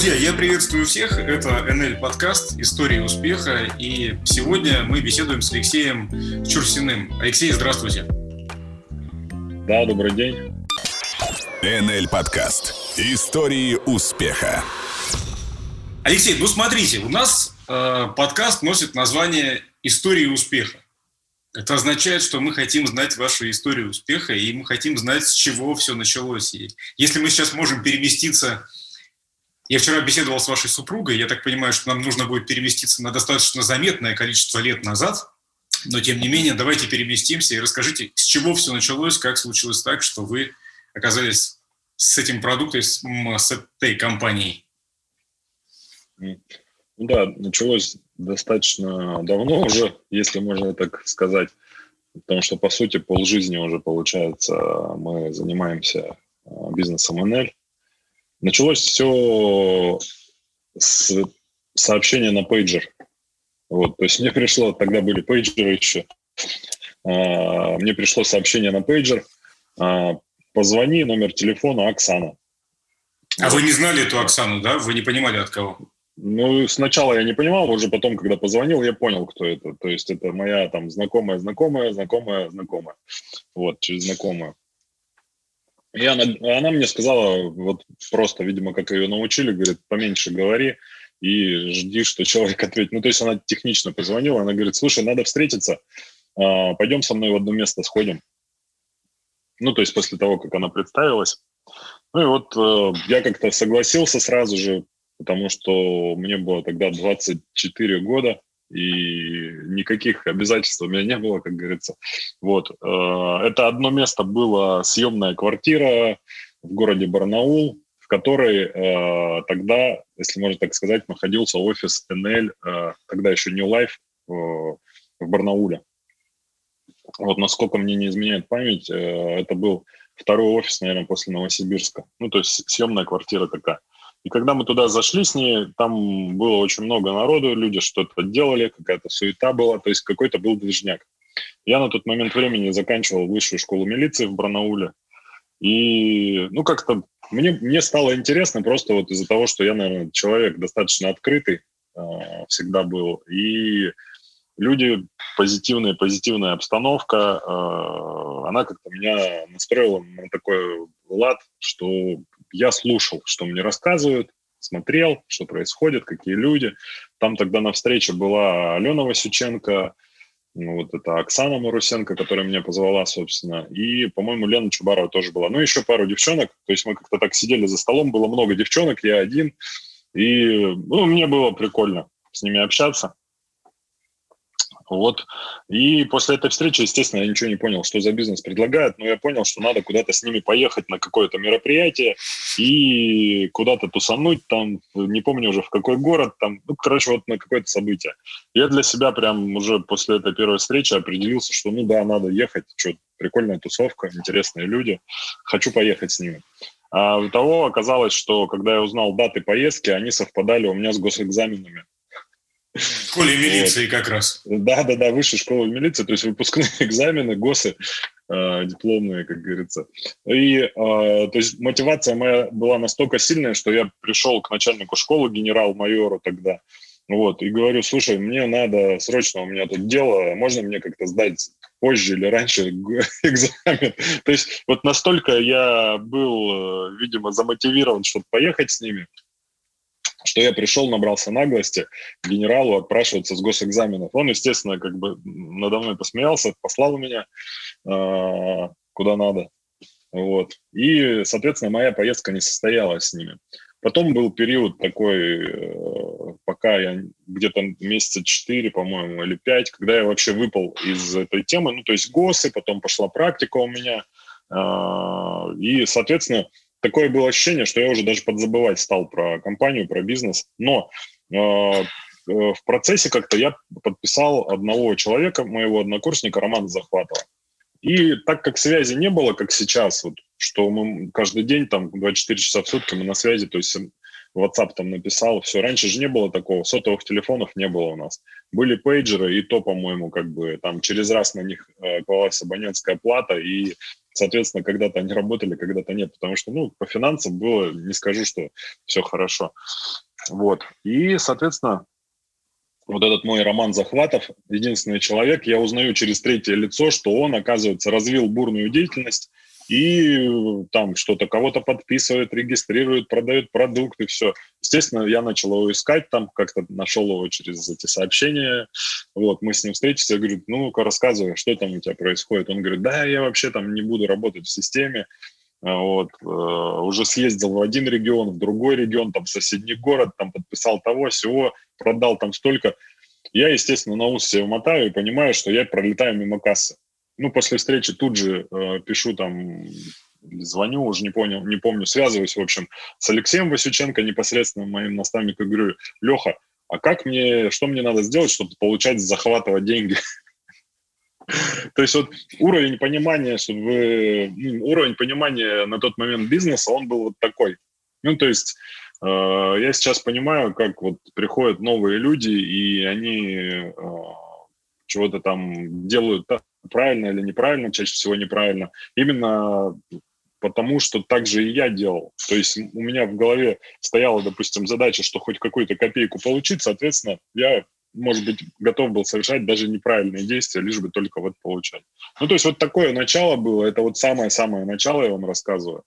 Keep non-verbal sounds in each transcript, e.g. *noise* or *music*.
Друзья, я приветствую всех. Это NL подкаст «История успеха». И сегодня мы беседуем с Алексеем Чурсиным. Алексей, здравствуйте. Да, добрый день. NL подкаст «Истории успеха». Алексей, ну смотрите, у нас э, подкаст носит название «История успеха». Это означает, что мы хотим знать вашу историю успеха, и мы хотим знать, с чего все началось. И если мы сейчас можем переместиться я вчера беседовал с вашей супругой, я так понимаю, что нам нужно будет переместиться на достаточно заметное количество лет назад, но тем не менее давайте переместимся и расскажите, с чего все началось, как случилось так, что вы оказались с этим продуктом, с, с этой компанией. Ну да, началось достаточно давно уже, если можно так сказать, потому что, по сути, полжизни уже, получается, мы занимаемся а, бизнесом NL, Началось все с сообщения на пейджер. Вот, то есть мне пришло, тогда были пейджеры еще, а, мне пришло сообщение на пейджер, а, позвони, номер телефона Оксана. А вы не знали эту Оксану, да? Вы не понимали от кого? Ну, сначала я не понимал, уже потом, когда позвонил, я понял, кто это. То есть это моя там знакомая, знакомая, знакомая, знакомая. Вот, через знакомую. И она, она мне сказала, вот просто, видимо, как ее научили, говорит, поменьше говори и жди, что человек ответит. Ну, то есть она технично позвонила, она говорит, слушай, надо встретиться, а, пойдем со мной в одно место сходим. Ну, то есть после того, как она представилась. Ну и вот э, я как-то согласился сразу же, потому что мне было тогда 24 года и никаких обязательств у меня не было, как говорится. Вот. Э, это одно место было съемная квартира в городе Барнаул, в которой э, тогда, если можно так сказать, находился офис НЛ, э, тогда еще New Life в Барнауле. Вот насколько мне не изменяет память, это был второй офис, наверное, после Новосибирска. Ну, то есть съемная квартира такая. И когда мы туда зашли с ней, там было очень много народу, люди что-то делали, какая-то суета была, то есть какой-то был движняк. Я на тот момент времени заканчивал высшую школу милиции в Барнауле. И, ну, как-то мне, мне стало интересно просто вот из-за того, что я, наверное, человек достаточно открытый э, всегда был. И люди, позитивная, позитивная обстановка, э, она как-то меня настроила на такой лад, что я слушал, что мне рассказывают, смотрел, что происходит, какие люди. Там тогда на встрече была Алена Васюченко, ну, вот это Оксана Марусенко, которая меня позвала, собственно, и, по-моему, Лена Чубарова тоже была. Ну, еще пару девчонок, то есть мы как-то так сидели за столом, было много девчонок, я один, и, ну, мне было прикольно с ними общаться. Вот. И после этой встречи, естественно, я ничего не понял, что за бизнес предлагают, но я понял, что надо куда-то с ними поехать на какое-то мероприятие и куда-то тусануть там, не помню уже в какой город, там, ну, короче, вот на какое-то событие. Я для себя прям уже после этой первой встречи определился, что ну да, надо ехать, что прикольная тусовка, интересные люди, хочу поехать с ними. А у того оказалось, что когда я узнал даты поездки, они совпадали у меня с госэкзаменами. В школе милиции вот. как раз. Да, да, да, высшая школа милиции, то есть выпускные *laughs* экзамены, ГОСы, э, дипломные, как говорится. И э, то есть мотивация моя была настолько сильная, что я пришел к начальнику школы, генерал-майору тогда, вот, и говорю, слушай, мне надо срочно, у меня тут дело, можно мне как-то сдать позже или раньше *laughs* экзамен. То есть вот настолько я был, э, видимо, замотивирован, чтобы поехать с ними, что я пришел, набрался наглости генералу отпрашиваться с госэкзаменов. Он, естественно, как бы надо мной посмеялся, послал меня э, куда надо. Вот. И, соответственно, моя поездка не состоялась с ними. Потом был период такой, э, пока я где-то месяца 4, по-моему, или 5, когда я вообще выпал из этой темы. Ну, то есть ГОСы, потом пошла практика у меня. Э, и, соответственно, такое было ощущение, что я уже даже подзабывать стал про компанию, про бизнес. Но э, э, в процессе как-то я подписал одного человека, моего однокурсника, Романа Захватова. И так как связи не было, как сейчас, вот, что мы каждый день, там, 24 часа в сутки мы на связи, то есть WhatsApp там написал, все. Раньше же не было такого, сотовых телефонов не было у нас. Были пейджеры, и то, по-моему, как бы там через раз на них э, клалась абонентская плата, и соответственно, когда-то они работали, когда-то нет, потому что, ну, по финансам было, не скажу, что все хорошо. Вот. И, соответственно, вот этот мой роман захватов, единственный человек, я узнаю через третье лицо, что он, оказывается, развил бурную деятельность и там что-то кого-то подписывает, регистрирует, продает продукты, все. Естественно, я начал его искать там, как-то нашел его через эти сообщения. Вот, мы с ним встретились, я говорю, ну-ка рассказывай, что там у тебя происходит. Он говорит, да, я вообще там не буду работать в системе, а, вот, э, уже съездил в один регион, в другой регион, там, соседний город, там, подписал того, всего, продал там столько. Я, естественно, на ус себе мотаю и понимаю, что я пролетаю мимо кассы. Ну, после встречи тут же э, пишу там, звоню, уже не понял, не помню, связываюсь, в общем, с Алексеем Васюченко, непосредственно моим наставником, говорю, Леха, а как мне, что мне надо сделать, чтобы получать, захватывать деньги? *laughs* То есть вот уровень понимания, чтобы ну, уровень понимания на тот момент бизнеса, он был вот такой. Ну, то есть э, я сейчас понимаю, как вот приходят новые люди, и они э, чего-то там делают правильно или неправильно, чаще всего неправильно. Именно потому что так же и я делал. То есть у меня в голове стояла, допустим, задача, что хоть какую-то копейку получить, соответственно, я может быть, готов был совершать даже неправильные действия, лишь бы только вот получать. Ну, то есть вот такое начало было, это вот самое-самое начало, я вам рассказываю.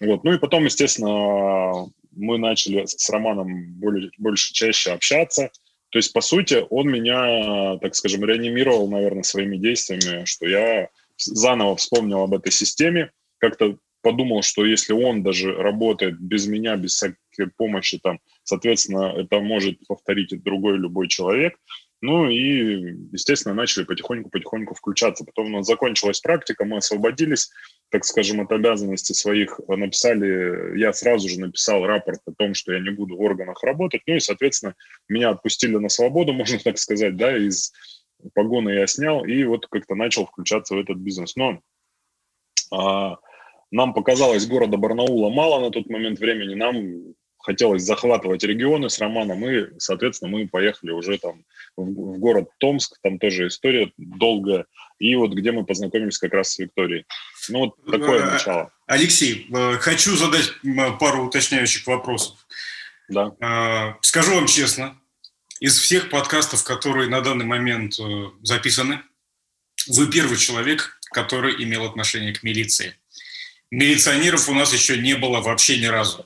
Вот. Ну и потом, естественно, мы начали с Романом более, больше, чаще общаться. То есть, по сути, он меня, так скажем, реанимировал, наверное, своими действиями, что я заново вспомнил об этой системе, как-то подумал, что если он даже работает без меня, без всякой помощи, там, соответственно, это может повторить другой любой человек. Ну и, естественно, начали потихоньку-потихоньку включаться. Потом у нас закончилась практика, мы освободились, так скажем, от обязанностей своих. Написали, я сразу же написал рапорт о том, что я не буду в органах работать. Ну и, соответственно, меня отпустили на свободу, *laughs* можно так сказать, да, из погоны я снял и вот как-то начал включаться в этот бизнес. Но а, нам показалось города Барнаула мало на тот момент времени, нам хотелось захватывать регионы с Романом, и, соответственно, мы поехали уже там в, в город Томск, там тоже история долгая, и вот где мы познакомились как раз с Викторией. Ну, вот такое э, начало. Алексей, э, хочу задать пару уточняющих вопросов. Да. Э, скажу вам честно, из всех подкастов, которые на данный момент записаны, вы первый человек, который имел отношение к милиции милиционеров у нас еще не было вообще ни разу.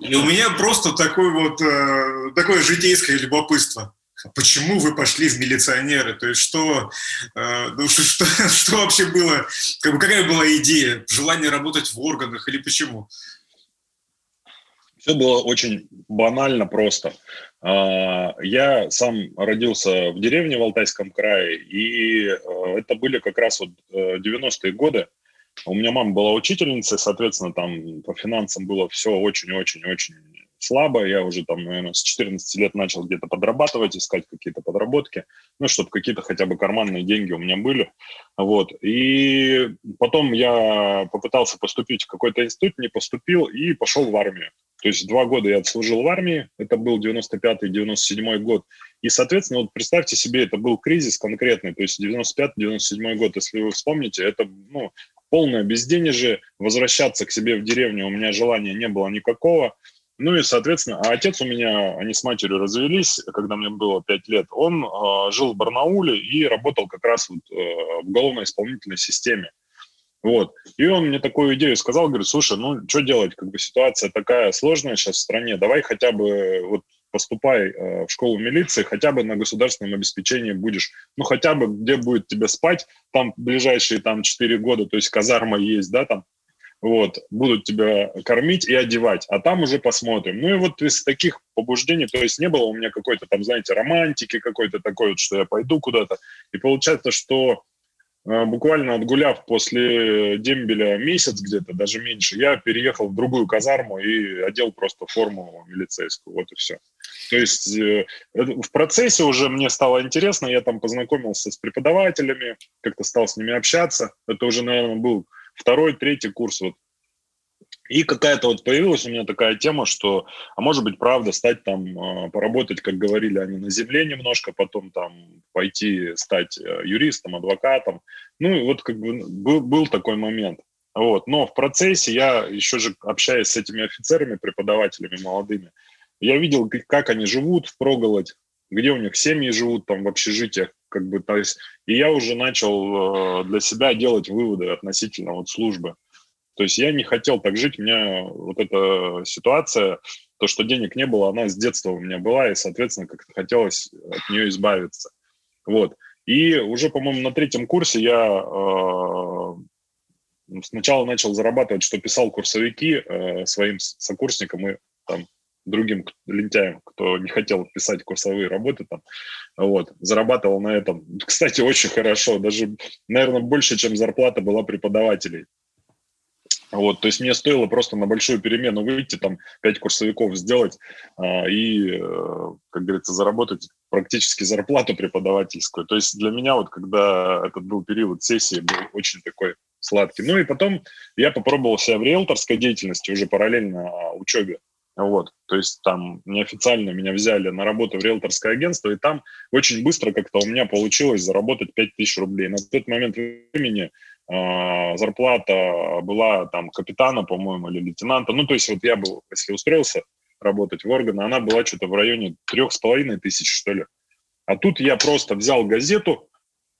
И у меня просто такое вот, э, такое житейское любопытство. Почему вы пошли в милиционеры? То есть что, э, ну, что, *laughs* что вообще было, как бы, какая была идея? Желание работать в органах или почему? Все было очень банально просто. А, я сам родился в деревне в Алтайском крае, и э, это были как раз вот 90-е годы. У меня мама была учительницей, соответственно, там по финансам было все очень-очень-очень слабо. Я уже там, наверное, с 14 лет начал где-то подрабатывать, искать какие-то подработки, ну, чтобы какие-то хотя бы карманные деньги у меня были. Вот. И потом я попытался поступить в какой-то институт, не поступил и пошел в армию. То есть два года я отслужил в армии, это был 95-97 год. И, соответственно, вот представьте себе, это был кризис конкретный, то есть 95-97 год, если вы вспомните, это ну, полное безденежье, возвращаться к себе в деревню у меня желания не было никакого. Ну и, соответственно, а отец у меня, они с матерью развелись, когда мне было 5 лет, он э, жил в Барнауле и работал как раз вот, э, в уголовно-исполнительной системе. Вот. И он мне такую идею сказал, говорит, слушай, ну что делать, как бы ситуация такая сложная сейчас в стране, давай хотя бы вот поступай э, в школу милиции, хотя бы на государственном обеспечении будешь, ну, хотя бы где будет тебе спать, там ближайшие там 4 года, то есть казарма есть, да, там, вот, будут тебя кормить и одевать, а там уже посмотрим. Ну и вот из таких побуждений, то есть не было у меня какой-то там, знаете, романтики какой-то такой, вот, что я пойду куда-то, и получается, что буквально отгуляв после дембеля месяц где-то, даже меньше, я переехал в другую казарму и одел просто форму милицейскую, вот и все. То есть э, в процессе уже мне стало интересно, я там познакомился с преподавателями, как-то стал с ними общаться. Это уже, наверное, был второй, третий курс. Вот. И какая-то вот появилась у меня такая тема, что, а может быть, правда, стать там, а, поработать, как говорили они, на земле немножко, потом там пойти стать э, юристом, адвокатом. Ну, и вот как бы был, был такой момент. Вот. Но в процессе я еще же общаясь с этими офицерами, преподавателями молодыми, я видел, как они живут в проголодь, где у них семьи живут там в общежитиях, как бы, то есть, и я уже начал э, для себя делать выводы относительно вот службы. То есть я не хотел так жить, у меня вот эта ситуация, то, что денег не было, она с детства у меня была, и, соответственно, как-то хотелось от нее избавиться. Вот. И уже, по-моему, на третьем курсе я э, сначала начал зарабатывать, что писал курсовики э, своим сокурсникам и там другим лентяям, кто не хотел писать курсовые работы там, вот, зарабатывал на этом. *laughs* Кстати, очень хорошо, даже, наверное, больше, чем зарплата была преподавателей. Вот, то есть мне стоило просто на большую перемену выйти, там, пять курсовиков сделать а, и, э, как говорится, заработать практически зарплату преподавательскую. То есть для меня вот, когда этот был период сессии, был очень такой сладкий. Ну и потом я попробовал себя в риэлторской деятельности уже параллельно учебе. Вот, то есть там неофициально меня взяли на работу в риэлторское агентство, и там очень быстро как-то у меня получилось заработать 5000 рублей. На тот момент времени э, зарплата была там капитана, по-моему, или лейтенанта. Ну, то есть вот я был, если устроился работать в органы, она была что-то в районе трех с половиной тысяч, что ли. А тут я просто взял газету,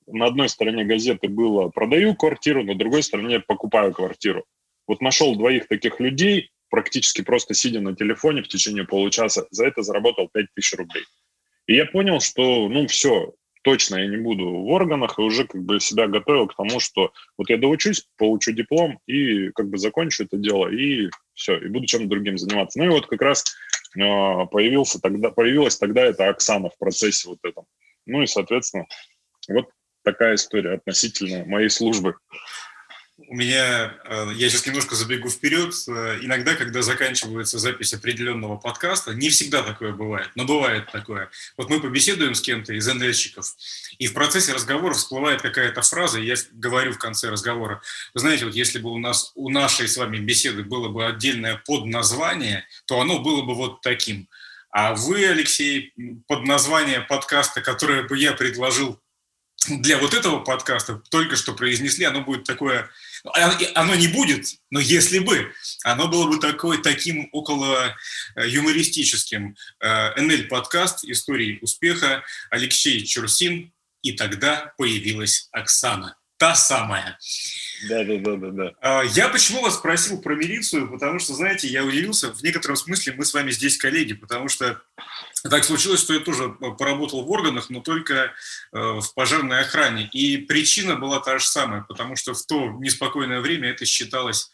на одной стороне газеты было «продаю квартиру», на другой стороне «покупаю квартиру». Вот нашел двоих таких людей, практически просто сидя на телефоне в течение получаса, за это заработал 5000 рублей. И я понял, что, ну, все, точно я не буду в органах, и уже как бы себя готовил к тому, что вот я доучусь, получу диплом и как бы закончу это дело, и все, и буду чем-то другим заниматься. Ну и вот как раз э, появился тогда, появилась тогда эта Оксана в процессе вот этом. Ну и, соответственно, вот такая история относительно моей службы у меня, э, я сейчас немножко забегу вперед, э, иногда, когда заканчивается запись определенного подкаста, не всегда такое бывает, но бывает такое. Вот мы побеседуем с кем-то из НЛщиков, и в процессе разговора всплывает какая-то фраза, и я говорю в конце разговора, вы знаете, вот если бы у нас, у нашей с вами беседы было бы отдельное подназвание, то оно было бы вот таким. А вы, Алексей, под название подкаста, которое бы я предложил для вот этого подкаста только что произнесли, оно будет такое, оно не будет, но если бы, оно было бы такое, таким около э, юмористическим. Э, НЛ-подкаст «Истории успеха», Алексей Чурсин, и тогда появилась Оксана, та самая. Да, да, да, да, да. Я почему вас спросил про милицию, потому что, знаете, я удивился, в некотором смысле мы с вами здесь коллеги, потому что так случилось, что я тоже э, поработал в органах, но только э, в пожарной охране. И причина была та же самая, потому что в то неспокойное время это считалось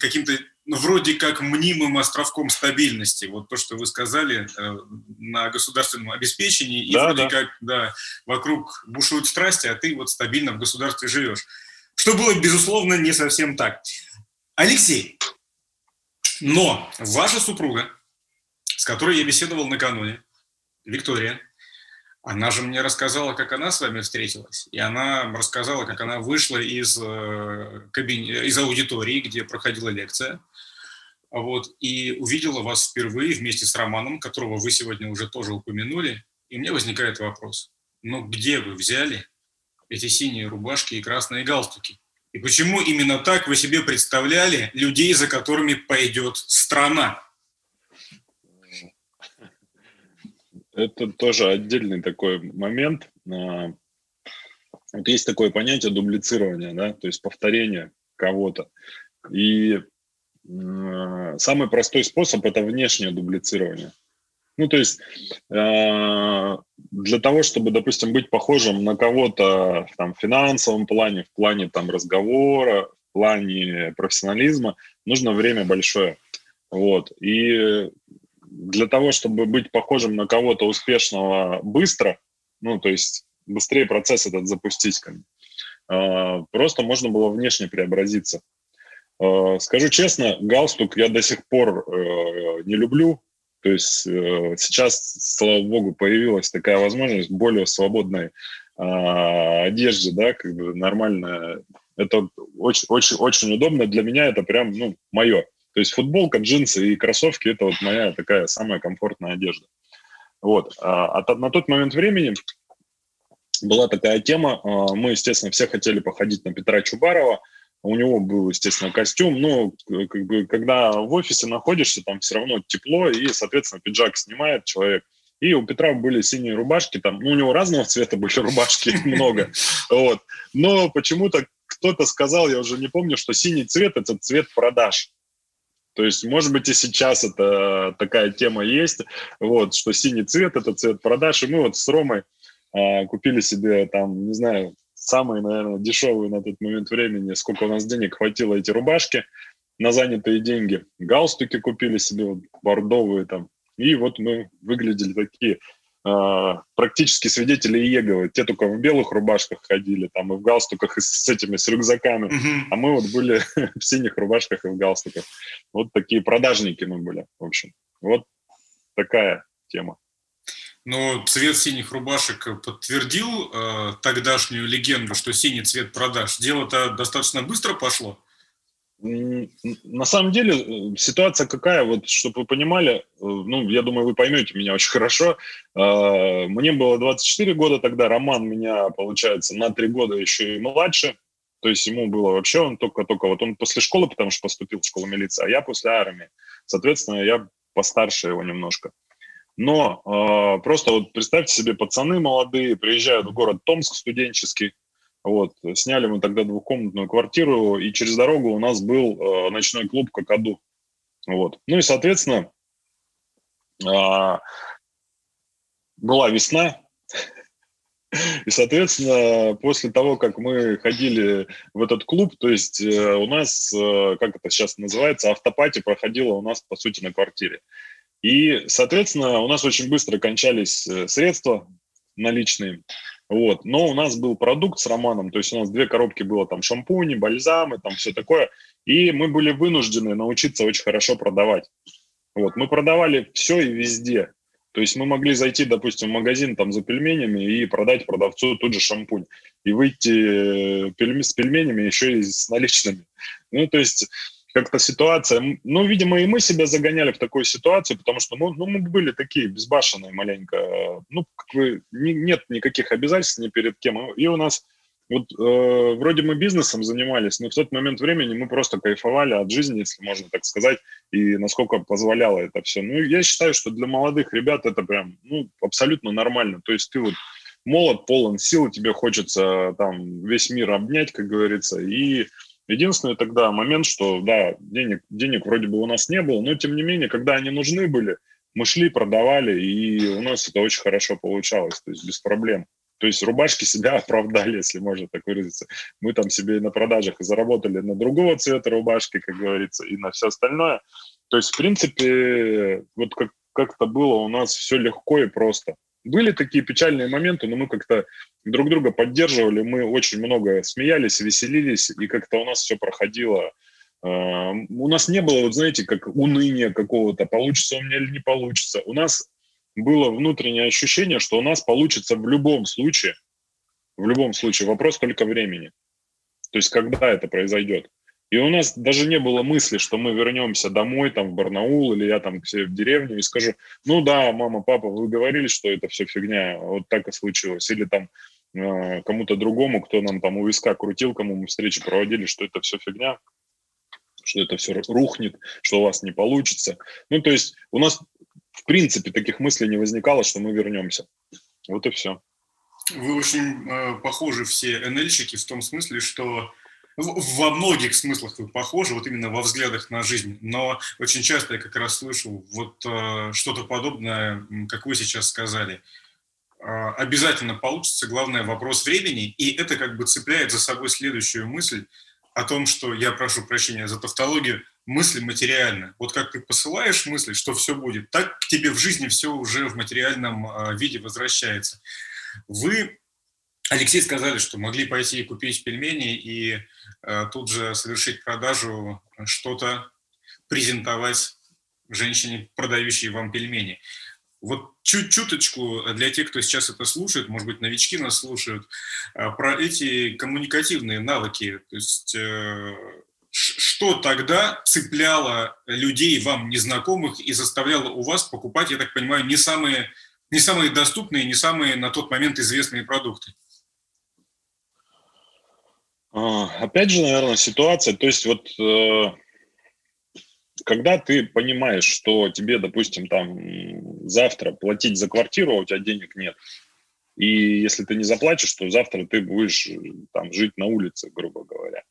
каким-то ну, вроде как мнимым островком стабильности. Вот то, что вы сказали э, на государственном обеспечении, и да, вроде да. как да, вокруг бушуют страсти, а ты вот стабильно в государстве живешь. Что было, безусловно, не совсем так. Алексей, но ваша супруга, с которой я беседовал накануне, Виктория, она же мне рассказала, как она с вами встретилась. И она рассказала, как она вышла из, э, кабин... из аудитории, где проходила лекция, вот, и увидела вас впервые вместе с Романом, которого вы сегодня уже тоже упомянули. И мне возникает вопрос, ну где вы взяли эти синие рубашки и красные галстуки? И почему именно так вы себе представляли людей, за которыми пойдет страна? Это тоже отдельный такой момент. А, вот есть такое понятие дублицирования, да, то есть повторение кого-то. И самый простой способ – это внешнее дублицирование. Ну, то есть э, для того, чтобы, допустим, быть похожим на кого-то там, финансовом плане, в плане там, разговора, в плане профессионализма, нужно время большое. Вот. И для того, чтобы быть похожим на кого-то успешного быстро, ну, то есть быстрее процесс этот запустить, э, просто можно было внешне преобразиться. Э, скажу честно, галстук я до сих пор э, не люблю, то есть э, сейчас, слава богу, появилась такая возможность более свободной э, одежде, да, как бы нормально. Это очень, очень, очень удобно. Для меня это прям, ну, мое. То есть футболка, джинсы и кроссовки – это вот моя такая самая комфортная одежда. Вот. А, а на тот момент времени была такая тема, а, мы, естественно, все хотели походить на Петра Чубарова, у него был, естественно, костюм, но как бы, когда в офисе находишься, там все равно тепло, и, соответственно, пиджак снимает человек. И у Петра были синие рубашки, там, ну, у него разного цвета были *laughs* рубашки, много, вот. Но почему-то кто-то сказал, я уже не помню, что синий цвет – это цвет продаж. То есть, может быть, и сейчас это такая тема есть, вот, что синий цвет – это цвет продаж. И мы вот с Ромой а, купили себе там, не знаю, самые, наверное, дешевые на тот момент времени, сколько у нас денег хватило эти рубашки на занятые деньги. Галстуки купили себе вот, бордовые там. И вот мы выглядели такие э, практически свидетели Иеговы. Те только в белых рубашках ходили, там и в галстуках, и с этими, с рюкзаками. Mm-hmm. А мы вот были *laughs* в синих рубашках и в галстуках. Вот такие продажники мы были, в общем. Вот такая тема. Но цвет синих рубашек подтвердил э, тогдашнюю легенду, что синий цвет продаж. Дело-то достаточно быстро пошло. На самом деле э, ситуация какая, вот чтобы вы понимали, э, ну, я думаю, вы поймете меня очень хорошо. Э, мне было 24 года тогда, Роман меня, получается, на 3 года еще и младше. То есть ему было вообще, он только-только, вот он после школы, потому что поступил в школу милиции, а я после армии. Соответственно, я постарше его немножко. Но э, просто вот представьте себе, пацаны молодые приезжают в город Томск студенческий, вот, сняли мы тогда двухкомнатную квартиру, и через дорогу у нас был э, ночной клуб «Кокоду». Вот. Ну и, соответственно, э, была весна, *laughs* и, соответственно, после того, как мы ходили в этот клуб, то есть э, у нас, э, как это сейчас называется, автопати проходила у нас, по сути, на квартире. И, соответственно, у нас очень быстро кончались э, средства наличные. Вот. Но у нас был продукт с Романом, то есть у нас две коробки было там шампуни, бальзамы, там все такое. И мы были вынуждены научиться очень хорошо продавать. Вот. Мы продавали все и везде. То есть мы могли зайти, допустим, в магазин там за пельменями и продать продавцу тут же шампунь. И выйти э, с пельменями еще и с наличными. Ну, то есть как-то ситуация, ну, видимо, и мы себя загоняли в такую ситуацию, потому что, ну, ну мы были такие безбашенные маленько, ну, как бы не, нет никаких обязательств ни перед кем, и у нас вот э, вроде мы бизнесом занимались, но в тот момент времени мы просто кайфовали от жизни, если можно так сказать, и насколько позволяло это все. Ну, я считаю, что для молодых ребят это прям, ну, абсолютно нормально. То есть ты вот молод, полон сил, тебе хочется там весь мир обнять, как говорится, и Единственный тогда момент, что, да, денег, денег вроде бы у нас не было, но тем не менее, когда они нужны были, мы шли, продавали, и у нас это очень хорошо получалось, то есть без проблем. То есть рубашки себя *laughs* оправдали, если можно так выразиться. Мы там себе и на продажах заработали на другого цвета рубашки, как говорится, и на все остальное. То есть, в принципе, вот как, как-то было у нас все легко и просто. Были такие печальные моменты, но мы как-то друг друга поддерживали, мы очень много смеялись, веселились, и как-то у нас все проходило. А, у нас не было, вот знаете, как уныния какого-то, получится у меня или не получится. У нас было внутреннее ощущение, что у нас получится в любом случае, в любом случае, вопрос только времени. То есть, когда это произойдет. И у нас даже не было мысли, что мы вернемся домой, там, в Барнаул, или я там к себе в деревню и скажу, ну да, мама, папа, вы говорили, что это все фигня, вот так и случилось. Или там э, кому-то другому, кто нам там у виска крутил, кому мы встречи проводили, что это все фигня, что это все рухнет, что у вас не получится. Ну, то есть у нас в принципе таких мыслей не возникало, что мы вернемся. Вот и все. Вы очень э, похожи все НЛьщики в том смысле, что во многих смыслах вы похожи, вот именно во взглядах на жизнь, но очень часто я как раз слышу вот э, что-то подобное, как вы сейчас сказали. Э, обязательно получится, главное вопрос времени, и это как бы цепляет за собой следующую мысль о том, что, я прошу прощения за тавтологию, мысли материальны. Вот как ты посылаешь мысли, что все будет, так к тебе в жизни все уже в материальном э, виде возвращается. Вы Алексей сказали, что могли пойти и купить пельмени и тут же совершить продажу, что-то презентовать женщине, продающей вам пельмени. Вот чуть-чуточку для тех, кто сейчас это слушает, может быть, новички нас слушают, э, про эти коммуникативные навыки. То есть э, что тогда цепляло людей, вам незнакомых, и заставляло у вас покупать, я так понимаю, не самые, не самые доступные, не самые на тот момент известные продукты? А, опять же, наверное, ситуация, то есть вот э, когда ты понимаешь, что тебе, допустим, там завтра платить за квартиру, а у тебя денег нет, и если ты не заплатишь, то завтра ты будешь там жить на улице, грубо говоря.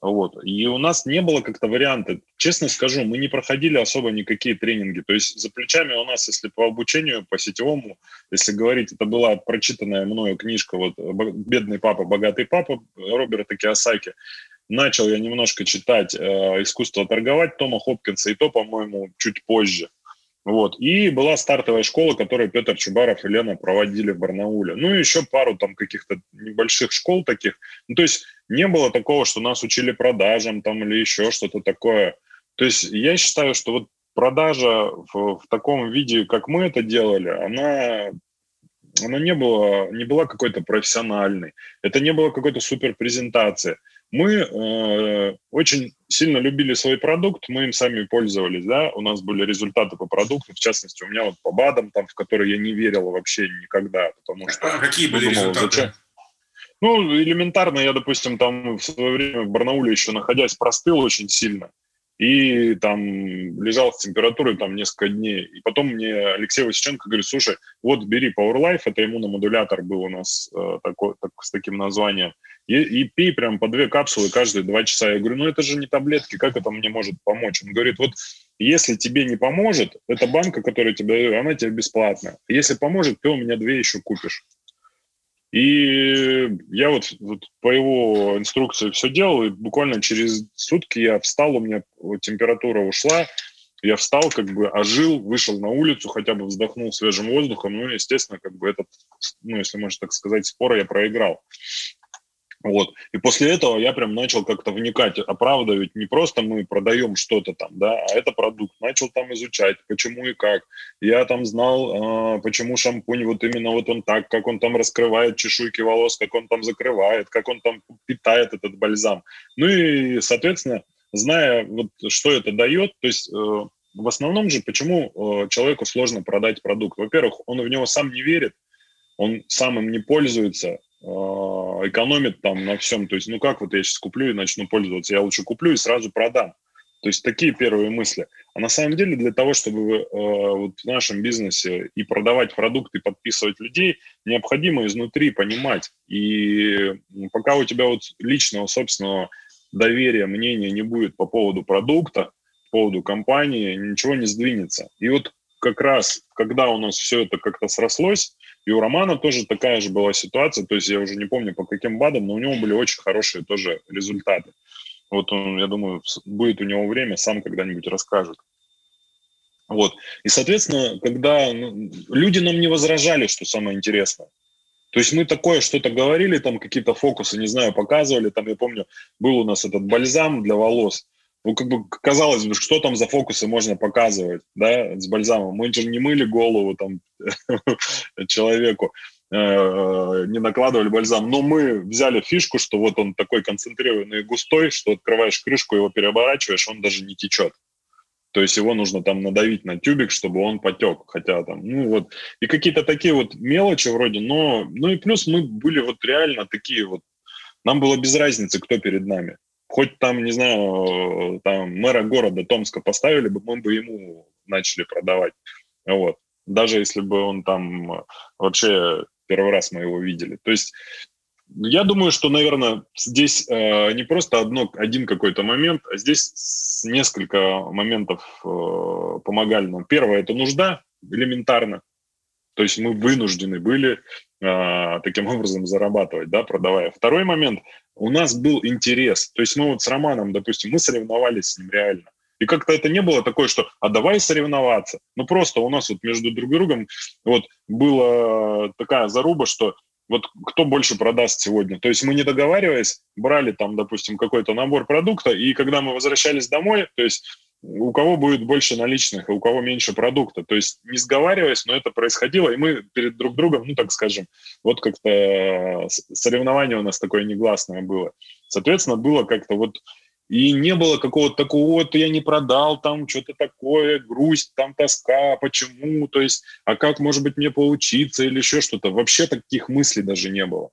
Вот. И у нас не было как-то варианта. Честно скажу, мы не проходили особо никакие тренинги. То есть за плечами у нас, если по обучению, по сетевому, если говорить, это была прочитанная мною книжка вот «Бедный папа, богатый папа» Роберта Киосаки. Начал я немножко читать э, «Искусство торговать» Тома Хопкинса, и то, по-моему, чуть позже. Вот. И была стартовая школа, которую Петр Чубаров и Лена проводили в Барнауле. Ну и еще пару там каких-то небольших школ таких. Ну, то есть не было такого, что нас учили продажам там или еще что-то такое. То есть я считаю, что вот продажа в, в таком виде, как мы это делали, она, она не, была, не была какой-то профессиональной. Это не было какой-то супер презентации. Мы э, очень сильно любили свой продукт, мы им сами пользовались, да, у нас были результаты по продукту, в частности, у меня вот по БАДам, там, в которые я не верил вообще никогда, потому что... А какие были думал, результаты? Зачем? Ну, элементарно, я, допустим, там в свое время в Барнауле еще находясь, простыл очень сильно, и там лежал с температурой там несколько дней. И потом мне Алексей Васиченко говорит, слушай, вот бери Power Life, это иммуномодулятор был у нас э, такой, так, с таким названием, и, и пей прям по две капсулы каждые два часа. Я говорю, ну это же не таблетки, как это мне может помочь? Он говорит, вот если тебе не поможет, эта банка, которая тебе она тебе бесплатная. Если поможет, ты у меня две еще купишь. И я вот, вот по его инструкции все делал, и буквально через сутки я встал, у меня температура ушла, я встал, как бы ожил, вышел на улицу, хотя бы вздохнул свежим воздухом, ну, естественно, как бы этот, ну, если можно так сказать, спор я проиграл. Вот. И после этого я прям начал как-то вникать, оправдывать не просто мы продаем что-то там, да, а это продукт. Начал там изучать, почему и как. Я там знал, э, почему шампунь вот именно вот он так, как он там раскрывает чешуйки волос, как он там закрывает, как он там питает этот бальзам. Ну и, соответственно, зная вот что это дает, то есть э, в основном же, почему э, человеку сложно продать продукт? Во-первых, он в него сам не верит, он сам им не пользуется, экономит там на всем. То есть, ну как вот я сейчас куплю и начну пользоваться, я лучше куплю и сразу продам. То есть такие первые мысли. А на самом деле для того, чтобы э, вот в нашем бизнесе и продавать продукты, подписывать людей, необходимо изнутри понимать. И пока у тебя вот личного собственного доверия, мнения не будет по поводу продукта, по поводу компании, ничего не сдвинется. И вот как раз, когда у нас все это как-то срослось, и у Романа тоже такая же была ситуация, то есть я уже не помню по каким БАДам, но у него были очень хорошие тоже результаты. Вот он, я думаю, будет у него время, сам когда-нибудь расскажет. Вот. И, соответственно, когда ну, люди нам не возражали, что самое интересное. То есть мы такое что-то говорили, там какие-то фокусы, не знаю, показывали. Там, я помню, был у нас этот бальзам для волос ну, как бы казалось бы, что там за фокусы можно показывать, да, с бальзамом. Мы же не мыли голову там *laughs* человеку, э, не накладывали бальзам. Но мы взяли фишку, что вот он такой концентрированный и густой, что открываешь крышку, его переворачиваешь, он даже не течет. То есть его нужно там надавить на тюбик, чтобы он потек. Хотя там, ну вот, и какие-то такие вот мелочи вроде, но, ну и плюс мы были вот реально такие вот, нам было без разницы, кто перед нами хоть там, не знаю, там мэра города Томска поставили бы, мы бы ему начали продавать. Вот. Даже если бы он там вообще первый раз мы его видели. То есть я думаю, что, наверное, здесь э, не просто одно, один какой-то момент, а здесь несколько моментов э, помогали нам. Первое – это нужда элементарно. То есть мы вынуждены были таким образом зарабатывать, да, продавая. Второй момент – у нас был интерес. То есть мы вот с Романом, допустим, мы соревновались с ним реально. И как-то это не было такое, что «а давай соревноваться». Ну просто у нас вот между друг другом вот была такая заруба, что вот кто больше продаст сегодня. То есть мы не договариваясь, брали там, допустим, какой-то набор продукта, и когда мы возвращались домой, то есть у кого будет больше наличных, а у кого меньше продукта. То есть не сговариваясь, но это происходило, и мы перед друг другом, ну так скажем, вот как-то соревнование у нас такое негласное было. Соответственно, было как-то вот И не было какого-то такого, вот я не продал, там что-то такое, грусть, там тоска, почему, то есть, а как, может быть, мне поучиться или еще что-то. Вообще таких мыслей даже не было.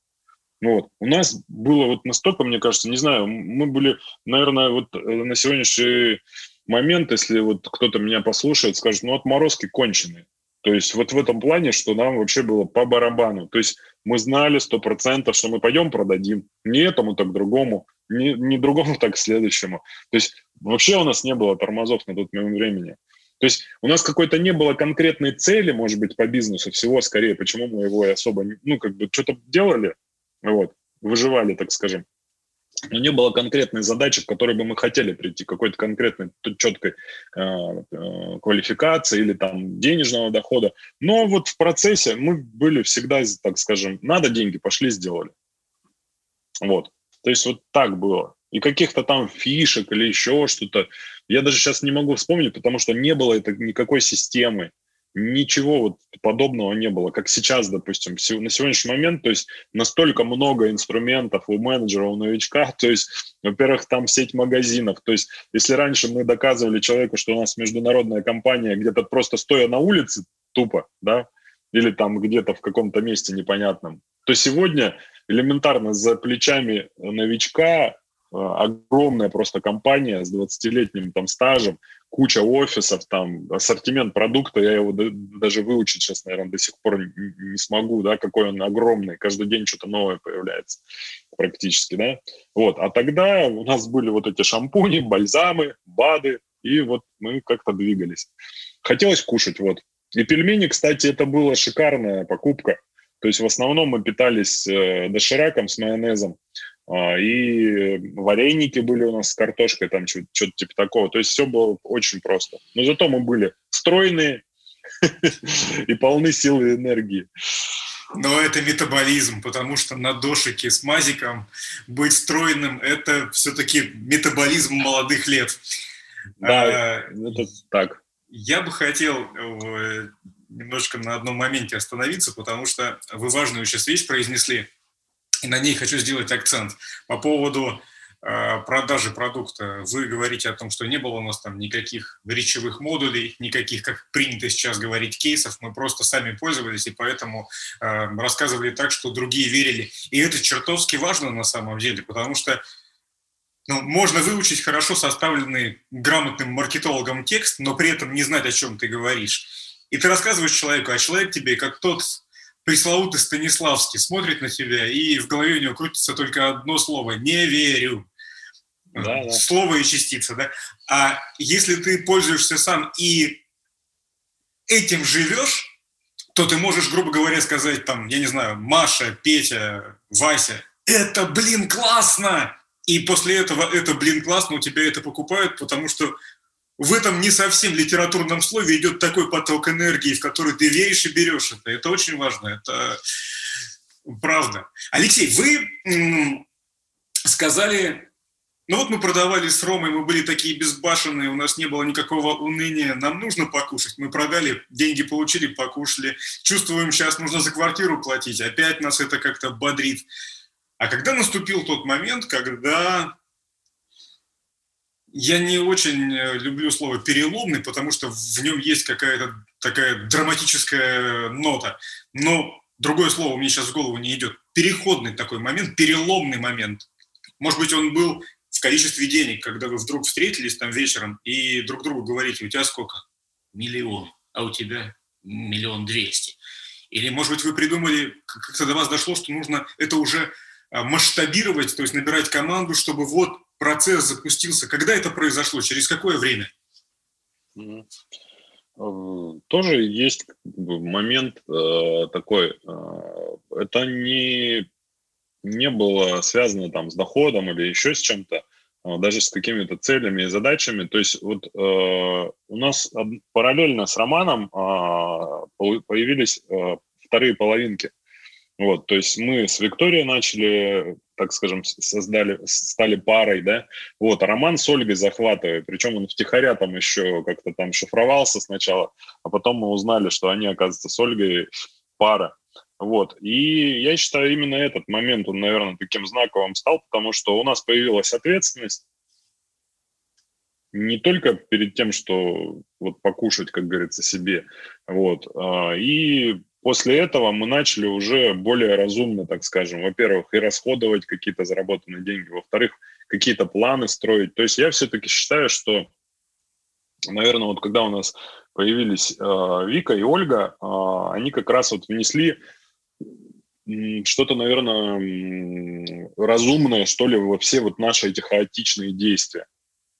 Ну вот. У нас было вот настолько, мне кажется, не знаю, мы были, наверное, вот э, на сегодняшний момент, если вот кто-то меня послушает, скажет, ну, отморозки конченые. То есть вот в этом плане, что нам вообще было по барабану. То есть мы знали сто процентов, что мы пойдем продадим. Не этому, так другому. Не, не другому, *laughs* так следующему. То есть вообще у нас не было тормозов на тот момент времени. То есть у нас какой-то не было конкретной цели, может быть, по бизнесу всего скорее, почему мы его особо, ну, как бы что-то делали, вот, выживали, так скажем но не было конкретной задачи, к которой бы мы хотели прийти, какой-то конкретной четкой э, э, квалификации или там денежного дохода. Но вот в процессе мы были всегда, так скажем, надо деньги, пошли, сделали. Вот. То есть вот так было. И каких-то там фишек или еще что-то. Я даже сейчас не могу вспомнить, потому что не было это никакой системы ничего вот подобного не было, как сейчас, допустим, на сегодняшний момент, то есть настолько много инструментов у менеджера, у новичка, *laughs* то есть, во-первых, там сеть магазинов, то есть, если раньше мы доказывали человеку, что у нас международная компания, где-то просто стоя на улице, тупо, да, или там где-то в каком-то месте непонятном, то сегодня элементарно за плечами новичка э, огромная просто компания с 20-летним там стажем, куча офисов, там, ассортимент продукта, я его даже выучить сейчас, наверное, до сих пор не смогу, да, какой он огромный, каждый день что-то новое появляется практически, да, вот, а тогда у нас были вот эти шампуни, бальзамы, БАДы, и вот мы как-то двигались. Хотелось кушать, вот. И пельмени, кстати, это была шикарная покупка, то есть в основном мы питались э, дошираком с майонезом, и вареники были у нас с картошкой, там что-то типа такого. То есть все было очень просто. Но зато мы были стройные *laughs* и полны силы и энергии. Но это метаболизм, потому что на дошике с мазиком быть стройным – это все-таки метаболизм молодых лет. Да, а, это так. Я бы хотел э, немножко на одном моменте остановиться, потому что вы важную сейчас вещь произнесли – и на ней хочу сделать акцент. По поводу э, продажи продукта. Вы говорите о том, что не было у нас там никаких речевых модулей, никаких, как принято сейчас говорить, кейсов. Мы просто сами пользовались и поэтому э, рассказывали так, что другие верили. И это чертовски важно на самом деле, потому что ну, можно выучить хорошо составленный грамотным маркетологом текст, но при этом не знать, о чем ты говоришь. И ты рассказываешь человеку, а человек тебе, как тот пресловутый Станиславский смотрит на тебя, и в голове у него крутится только одно слово – «не верю». Да, да. Слово и частица, да? А если ты пользуешься сам и этим живешь, то ты можешь, грубо говоря, сказать там, я не знаю, Маша, Петя, Вася, это, блин, классно! И после этого это, блин, классно, у тебя это покупают, потому что в этом не совсем литературном слове идет такой поток энергии, в который ты веришь и берешь это. Это очень важно, это правда. Алексей, вы сказали, ну вот мы продавали с Ромой, мы были такие безбашенные, у нас не было никакого уныния, нам нужно покушать. Мы продали, деньги получили, покушали. Чувствуем, сейчас нужно за квартиру платить, опять нас это как-то бодрит. А когда наступил тот момент, когда я не очень э, люблю слово переломный, потому что в нем есть какая-то такая драматическая нота. Но другое слово мне сейчас в голову не идет. Переходный такой момент, переломный момент. Может быть, он был в количестве денег, когда вы вдруг встретились там вечером и друг другу говорите, у тебя сколько? Миллион, а у тебя миллион двести. Или, может быть, вы придумали, как-то до вас дошло, что нужно это уже а, масштабировать, то есть набирать команду, чтобы вот процесс запустился? Когда это произошло? Через какое время? Тоже есть момент э, такой. Э, это не, не было связано там с доходом или еще с чем-то, э, даже с какими-то целями и задачами. То есть вот у нас параллельно с романом появились вторые половинки. Вот, то есть мы с Викторией начали так скажем, создали, стали парой, да, вот, а роман с Ольгой захватывает, причем он втихаря там еще как-то там шифровался сначала, а потом мы узнали, что они, оказывается, с Ольгой пара, вот, и я считаю, именно этот момент, он, наверное, таким знаковым стал, потому что у нас появилась ответственность, не только перед тем, что вот покушать, как говорится, себе, вот, а, и после этого мы начали уже более разумно, так скажем, во-первых, и расходовать какие-то заработанные деньги, во-вторых, какие-то планы строить. То есть я все-таки считаю, что, наверное, вот когда у нас появились э, Вика и Ольга, э, они как раз вот внесли что-то, наверное, разумное, что ли, во все вот наши эти хаотичные действия.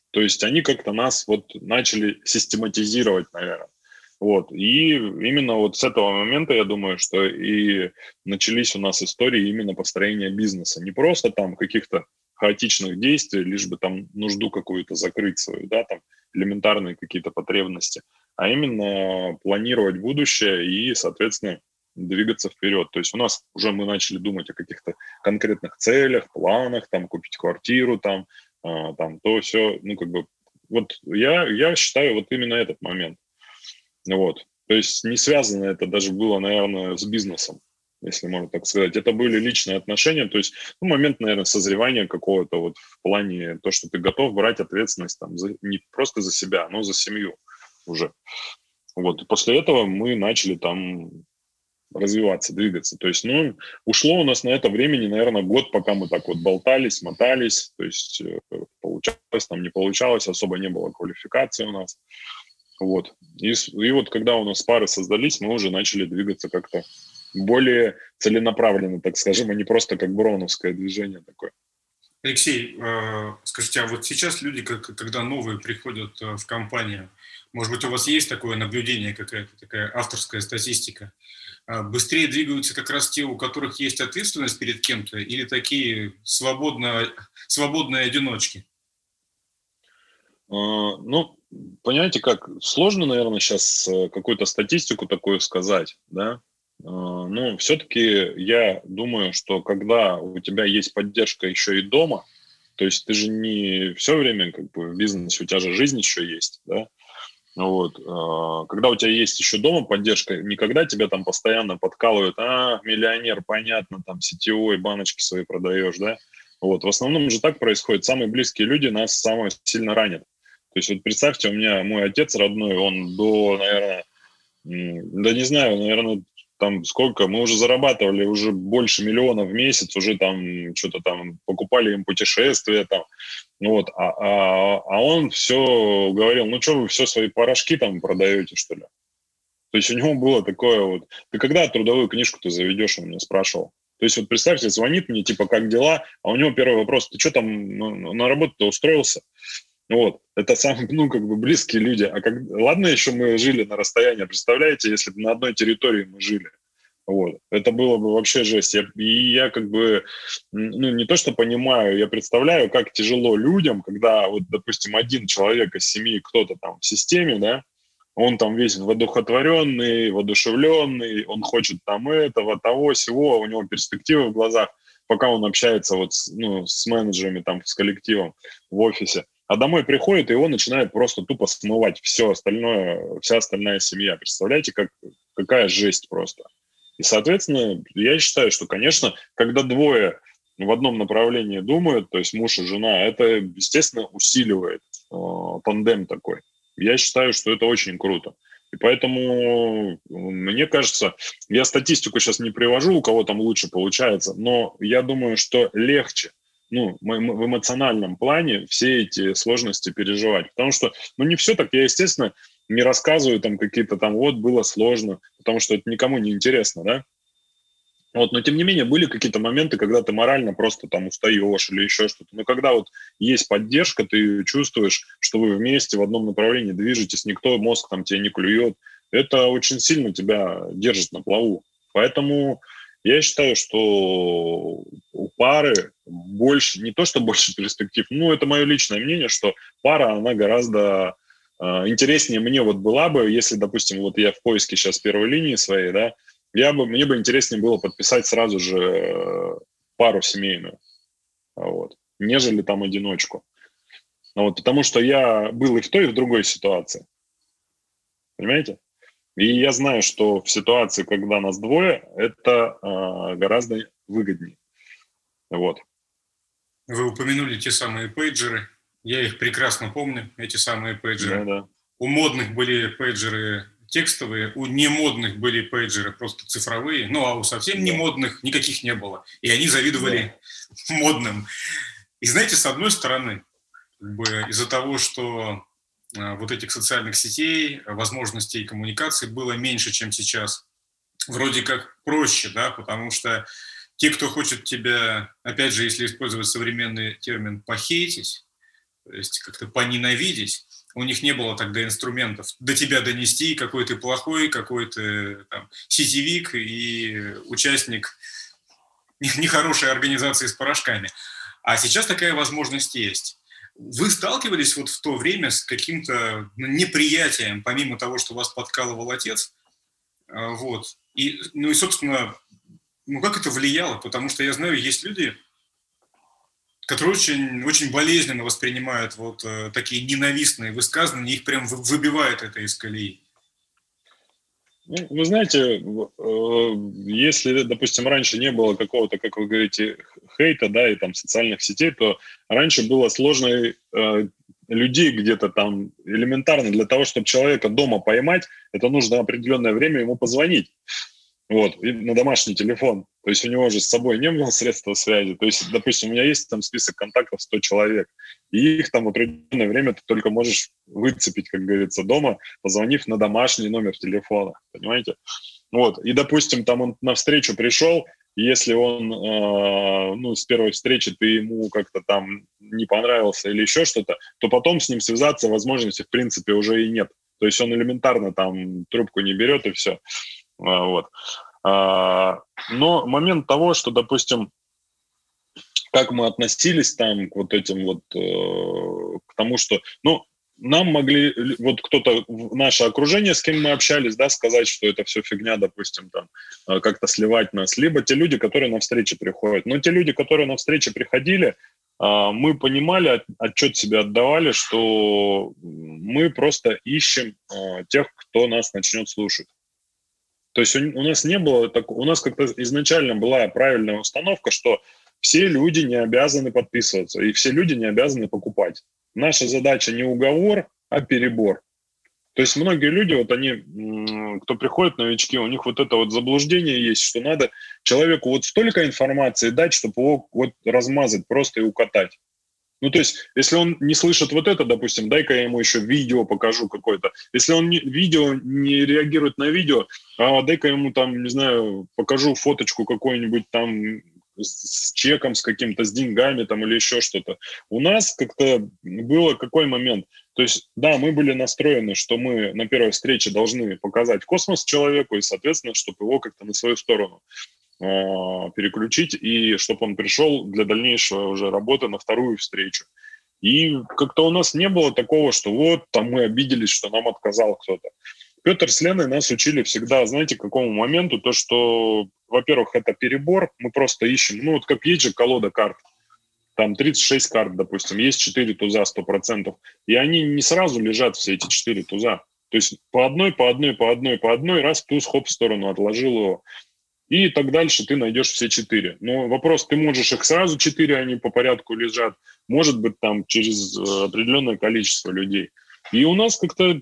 То есть они как-то нас вот начали систематизировать, наверное. Вот. И именно вот с этого момента, я думаю, что и начались у нас истории именно построения бизнеса. Не просто там каких-то хаотичных действий, лишь бы там нужду какую-то закрыть свою, да, там элементарные какие-то потребности, а именно планировать будущее и, соответственно, двигаться вперед. То есть у нас уже мы начали думать о каких-то конкретных целях, планах, там купить квартиру, там, э, там то все, ну как бы вот я я считаю вот именно этот момент, вот. То есть не связано это даже было, наверное, с бизнесом, если можно так сказать. Это были личные отношения, то есть ну, момент, наверное, созревания какого-то вот в плане то, что ты готов брать ответственность там за, не просто за себя, но за семью уже. Вот. И после этого мы начали там развиваться, двигаться. То есть, ну, ушло у нас на это времени, наверное, год, пока мы так вот болтались, мотались, то есть э, получалось, там не получалось, особо не было квалификации у нас. Вот. И, и вот когда у нас пары создались, мы уже начали двигаться как-то более целенаправленно, так скажем, а не просто как броновское движение такое. Алексей, э, скажите, а вот сейчас люди, когда новые приходят э, в компанию, может быть, у вас есть такое наблюдение, какая-то такая авторская статистика? А быстрее двигаются как раз те, у которых есть ответственность перед кем-то, или такие свободно, свободные одиночки? А, ну, понимаете, как сложно, наверное, сейчас э, какую-то статистику такую сказать, да. А, но все-таки я думаю, что когда у тебя есть поддержка еще и дома, то есть ты же не все время как бы в бизнесе, у тебя же жизнь еще есть, да, вот. А, когда у тебя есть еще дома поддержка, никогда тебя там постоянно подкалывают, а, миллионер, понятно, там сетевой, баночки свои продаешь, да? Вот. В основном же так происходит. Самые близкие люди нас самые сильно ранят. То есть вот представьте, у меня мой отец родной, он до, наверное, да не знаю, наверное, там сколько, мы уже зарабатывали уже больше миллиона в месяц, уже там что-то там покупали им путешествия там, вот, а, а, а он все говорил, ну что вы все свои порошки там продаете, что ли? То есть у него было такое вот, ты когда трудовую книжку ты заведешь, он меня спрашивал. То есть вот представьте, звонит мне, типа, как дела, а у него первый вопрос, ты что там ну, на работу-то устроился? Вот, это самые, ну, как бы близкие люди. А как, ладно, еще мы жили на расстоянии, представляете, если бы на одной территории мы жили. Вот. Это было бы вообще жесть. Я, и я как бы, ну, не то что понимаю, я представляю, как тяжело людям, когда, вот, допустим, один человек из семьи, кто-то там в системе, да, он там весь воодухотворенный, воодушевленный, он хочет там этого, того, всего, у него перспективы в глазах, пока он общается вот с, ну, с менеджерами, там, с коллективом в офисе. А домой приходит, и его начинает просто тупо смывать все остальное, вся остальная семья. Представляете, как, какая жесть просто. И, соответственно, я считаю, что, конечно, когда двое в одном направлении думают, то есть муж и жена, это, естественно, усиливает э, тандем такой. Я считаю, что это очень круто. И поэтому, мне кажется, я статистику сейчас не привожу, у кого там лучше получается, но я думаю, что легче ну, в эмоциональном плане все эти сложности переживать. Потому что, ну, не все так. Я, естественно, не рассказываю там какие-то там, вот, было сложно, потому что это никому не интересно, да. Вот, но тем не менее были какие-то моменты, когда ты морально просто там устаешь или еще что-то. Но когда вот есть поддержка, ты чувствуешь, что вы вместе в одном направлении движетесь, никто мозг там тебя не клюет, это очень сильно тебя держит на плаву. Поэтому я считаю, что у пары больше, не то что больше перспектив, ну это мое личное мнение, что пара, она гораздо а, интереснее мне вот была бы, если, допустим, вот я в поиске сейчас первой линии своей, да, я бы, мне бы интереснее было подписать сразу же э, пару семейную, вот, нежели там одиночку. Вот, потому что я был и в той, и в другой ситуации. Понимаете? И я знаю, что в ситуации, когда нас двое, это э, гораздо выгоднее. Вот. Вы упомянули те самые пейджеры. Я их прекрасно помню, эти самые пейджеры. Да, да. У модных были пейджеры текстовые, у немодных были пейджеры просто цифровые, ну а у совсем не модных никаких не было. И они завидовали да. *laughs* модным. И знаете, с одной стороны, как бы из-за того, что вот этих социальных сетей, возможностей коммуникации было меньше, чем сейчас, вроде как проще, да, потому что те, кто хочет тебя, опять же, если использовать современный термин, похейтить, то есть как-то поненавидеть, у них не было тогда инструментов до тебя донести, какой ты плохой, какой ты там, сетевик и участник *laughs* нехорошей организации с порошками. А сейчас такая возможность есть. Вы сталкивались вот в то время с каким-то ну, неприятием, помимо того, что вас подкалывал отец? А, вот. И, ну и, собственно, ну как это влияло? Потому что я знаю, есть люди, которые очень, очень болезненно воспринимают вот э, такие ненавистные высказывания, их прям выбивает это из колеи. Ну, вы знаете, э, если, допустим, раньше не было какого-то, как вы говорите, хейта, да, и там социальных сетей, то раньше было сложно э, людей где-то там элементарно для того, чтобы человека дома поймать, это нужно определенное время ему позвонить. Вот, и на домашний телефон. То есть у него же с собой не было средства связи. То есть, допустим, у меня есть там список контактов 100 человек, и их там в определенное время ты только можешь выцепить, как говорится, дома, позвонив на домашний номер телефона, понимаете? Вот, и, допустим, там он на встречу пришел, если он, э, ну, с первой встречи ты ему как-то там не понравился или еще что-то, то потом с ним связаться возможности, в принципе, уже и нет. То есть он элементарно там трубку не берет и все. А, вот. А, но момент того, что, допустим, как мы относились там к вот этим вот, э, к тому, что, ну, нам могли, вот кто-то в наше окружение, с кем мы общались, да, сказать, что это все фигня, допустим, там, э, как-то сливать нас, либо те люди, которые на встречи приходят. Но те люди, которые на встречи приходили, а, мы понимали, отчет себе отдавали, что мы просто ищем тех, кто нас начнет слушать. То есть у, нас не было, так, у нас как-то изначально была правильная установка, что все люди не обязаны подписываться, и все люди не обязаны покупать. Наша задача не уговор, а перебор. То есть многие люди, вот они, кто приходит, новички, у них вот это вот заблуждение есть, что надо человеку вот столько информации дать, чтобы его вот размазать просто и укатать. Ну, то есть, если он не слышит вот это, допустим, дай-ка я ему еще видео покажу какое-то. Если он не, видео не реагирует на видео, а дай-ка ему там, не знаю, покажу фоточку какой-нибудь там с чеком, с каким-то, с деньгами там или еще что-то. У нас как-то было какой момент? То есть, да, мы были настроены, что мы на первой встрече должны показать космос человеку и, соответственно, чтобы его как-то на свою сторону Э, переключить, и чтобы он пришел для дальнейшего уже работы на вторую встречу. И как-то у нас не было такого, что вот там мы обиделись, что нам отказал кто-то. Петр с Леной нас учили всегда, знаете, к какому моменту, то, что, во-первых, это перебор, мы просто ищем, ну вот как есть же колода карт, там 36 карт, допустим, есть 4 туза 100%, и они не сразу лежат, все эти 4 туза. То есть по одной, по одной, по одной, по одной, раз туз, хоп, в сторону отложил его и так дальше ты найдешь все четыре. Но вопрос, ты можешь их сразу четыре, они по порядку лежат, может быть, там через э, определенное количество людей. И у нас как-то,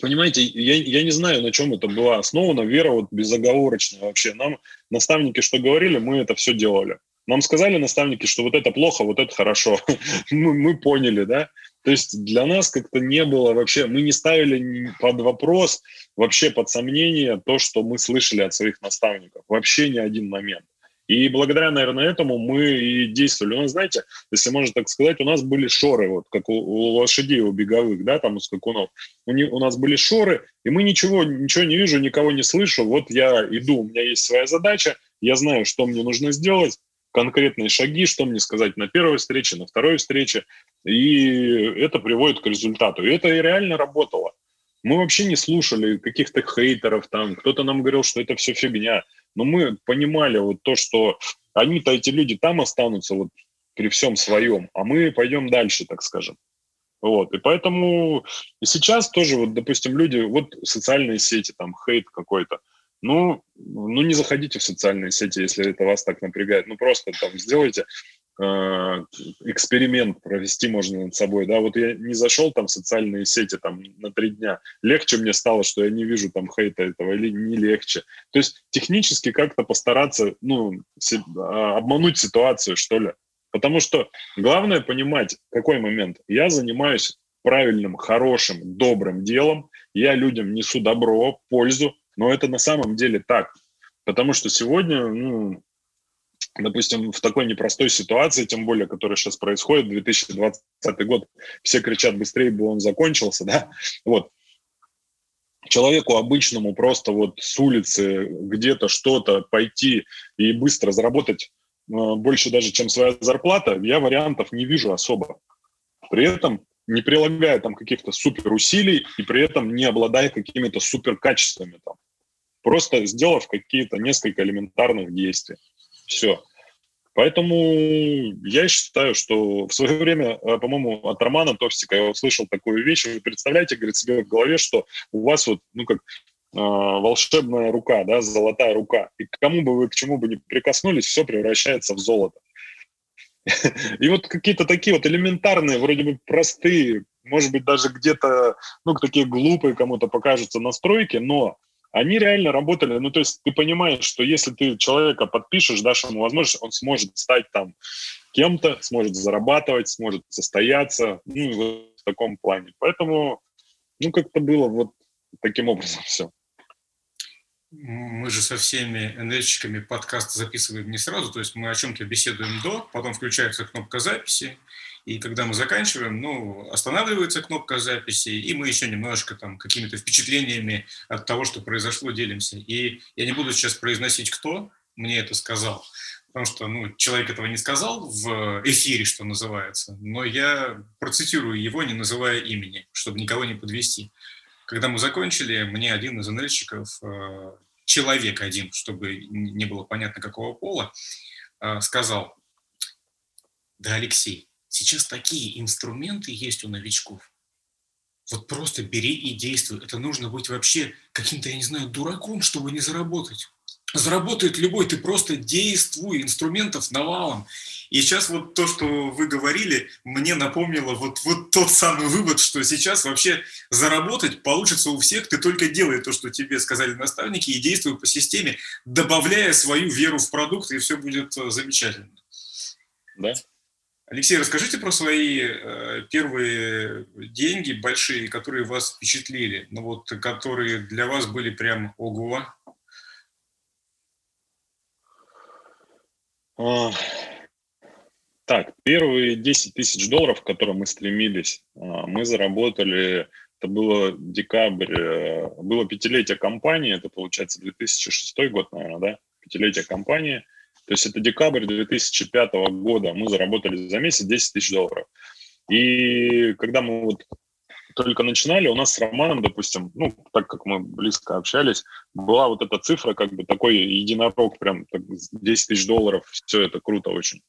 понимаете, я, я не знаю, на чем это была основана, вера вот безоговорочная вообще. Нам наставники что говорили, мы это все делали. Нам сказали наставники, что вот это плохо, вот это хорошо. *laughs* мы, мы поняли, да? То есть для нас как-то не было вообще, мы не ставили под вопрос, вообще под сомнение то, что мы слышали от своих наставников. Вообще ни один момент. И благодаря, наверное, этому мы и действовали. У нас, знаете, если можно так сказать, у нас были шоры, вот как у, у лошадей, у беговых, да, там у скакунов. У, не, у нас были шоры, и мы ничего, ничего не вижу, никого не слышу. Вот я иду, у меня есть своя задача, я знаю, что мне нужно сделать, конкретные шаги, что мне сказать на первой встрече, на второй встрече, и это приводит к результату. И это и реально работало. Мы вообще не слушали каких-то хейтеров, там кто-то нам говорил, что это все фигня, но мы понимали вот то, что они-то, эти люди там останутся вот при всем своем, а мы пойдем дальше, так скажем. Вот, и поэтому и сейчас тоже, вот, допустим, люди, вот социальные сети, там, хейт какой-то, ну, ну, не заходите в социальные сети, если это вас так напрягает. Ну, просто там сделайте эксперимент провести можно над собой, да, вот я не зашел там в социальные сети там на три дня, легче мне стало, что я не вижу там хейта этого или не легче. То есть технически как-то постараться, ну, а, обмануть ситуацию, что ли. Потому что главное понимать, какой момент. Я занимаюсь правильным, хорошим, добрым делом, я людям несу добро, пользу, но это на самом деле так. Потому что сегодня, ну, допустим, в такой непростой ситуации, тем более, которая сейчас происходит, 2020 год, все кричат, быстрее бы он закончился, *laughs* да, вот. Человеку обычному просто вот с улицы где-то что-то пойти и быстро заработать э, больше даже, чем своя зарплата, я вариантов не вижу особо. При этом не прилагая там каких-то супер усилий и при этом не обладая какими-то супер качествами там. Просто сделав какие-то несколько элементарных действий. Все. Поэтому я считаю, что в свое время, э, по-моему, от Романа Товстика я услышал такую вещь. Вы представляете, говорит, себе в голове, что у вас вот, ну, как э, волшебная рука, да, золотая рука. И к кому бы вы, к чему бы не прикоснулись, все превращается в золото. *laughs* И вот какие-то такие вот элементарные, вроде бы простые, может быть, даже где-то, ну, такие глупые кому-то покажутся настройки, но они реально работали. Ну, то есть ты понимаешь, что если ты человека подпишешь, дашь ему возможность, он сможет стать там кем-то, сможет зарабатывать, сможет состояться, ну, в таком плане. Поэтому, ну, как-то было вот таким образом все. Мы же со всеми НЛщиками подкаст записываем не сразу, то есть мы о чем-то беседуем до, потом включается кнопка записи, и когда мы заканчиваем, ну, останавливается кнопка записи, и мы еще немножко там какими-то впечатлениями от того, что произошло, делимся. И я не буду сейчас произносить, кто мне это сказал, потому что ну, человек этого не сказал в эфире, что называется, но я процитирую его, не называя имени, чтобы никого не подвести. Когда мы закончили, мне один из НЛщиков, э, человек один, чтобы не было понятно какого пола, э, сказал, да, Алексей, сейчас такие инструменты есть у новичков. Вот просто бери и действуй. Это нужно быть вообще каким-то, я не знаю, дураком, чтобы не заработать. Заработает любой, ты просто действуй, инструментов навалом. И сейчас вот то, что вы говорили, мне напомнило вот, вот тот самый вывод, что сейчас вообще заработать получится у всех, ты только делай то, что тебе сказали наставники, и действуй по системе, добавляя свою веру в продукт, и все будет э, замечательно. Да, Алексей, расскажите про свои э, первые деньги большие, которые вас впечатлили, ну вот, которые для вас были прям ого. А, так, первые 10 тысяч долларов, к которым мы стремились, а, мы заработали, это было декабрь, э, было пятилетие компании, это получается 2006 год, наверное, да, пятилетие компании. То есть это декабрь 2005 года, мы заработали за месяц 10 тысяч долларов. И когда мы вот только начинали, у нас с Романом, допустим, ну, так как мы близко общались, была вот эта цифра, как бы такой единорог, прям так, 10 тысяч долларов, все это круто очень.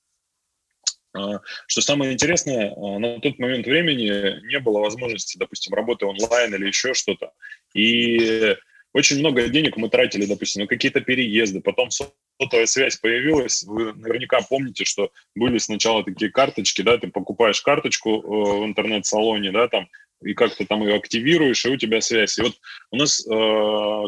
А, что самое интересное, а, на тот момент времени не было возможности, допустим, работы онлайн или еще что-то. И очень много денег мы тратили, допустим, на какие-то переезды, потом сотовая связь появилась. Вы наверняка помните, что были сначала такие карточки, да, ты покупаешь карточку э, в интернет-салоне, да, там, и как-то там ее активируешь, и у тебя связь. И вот у нас э,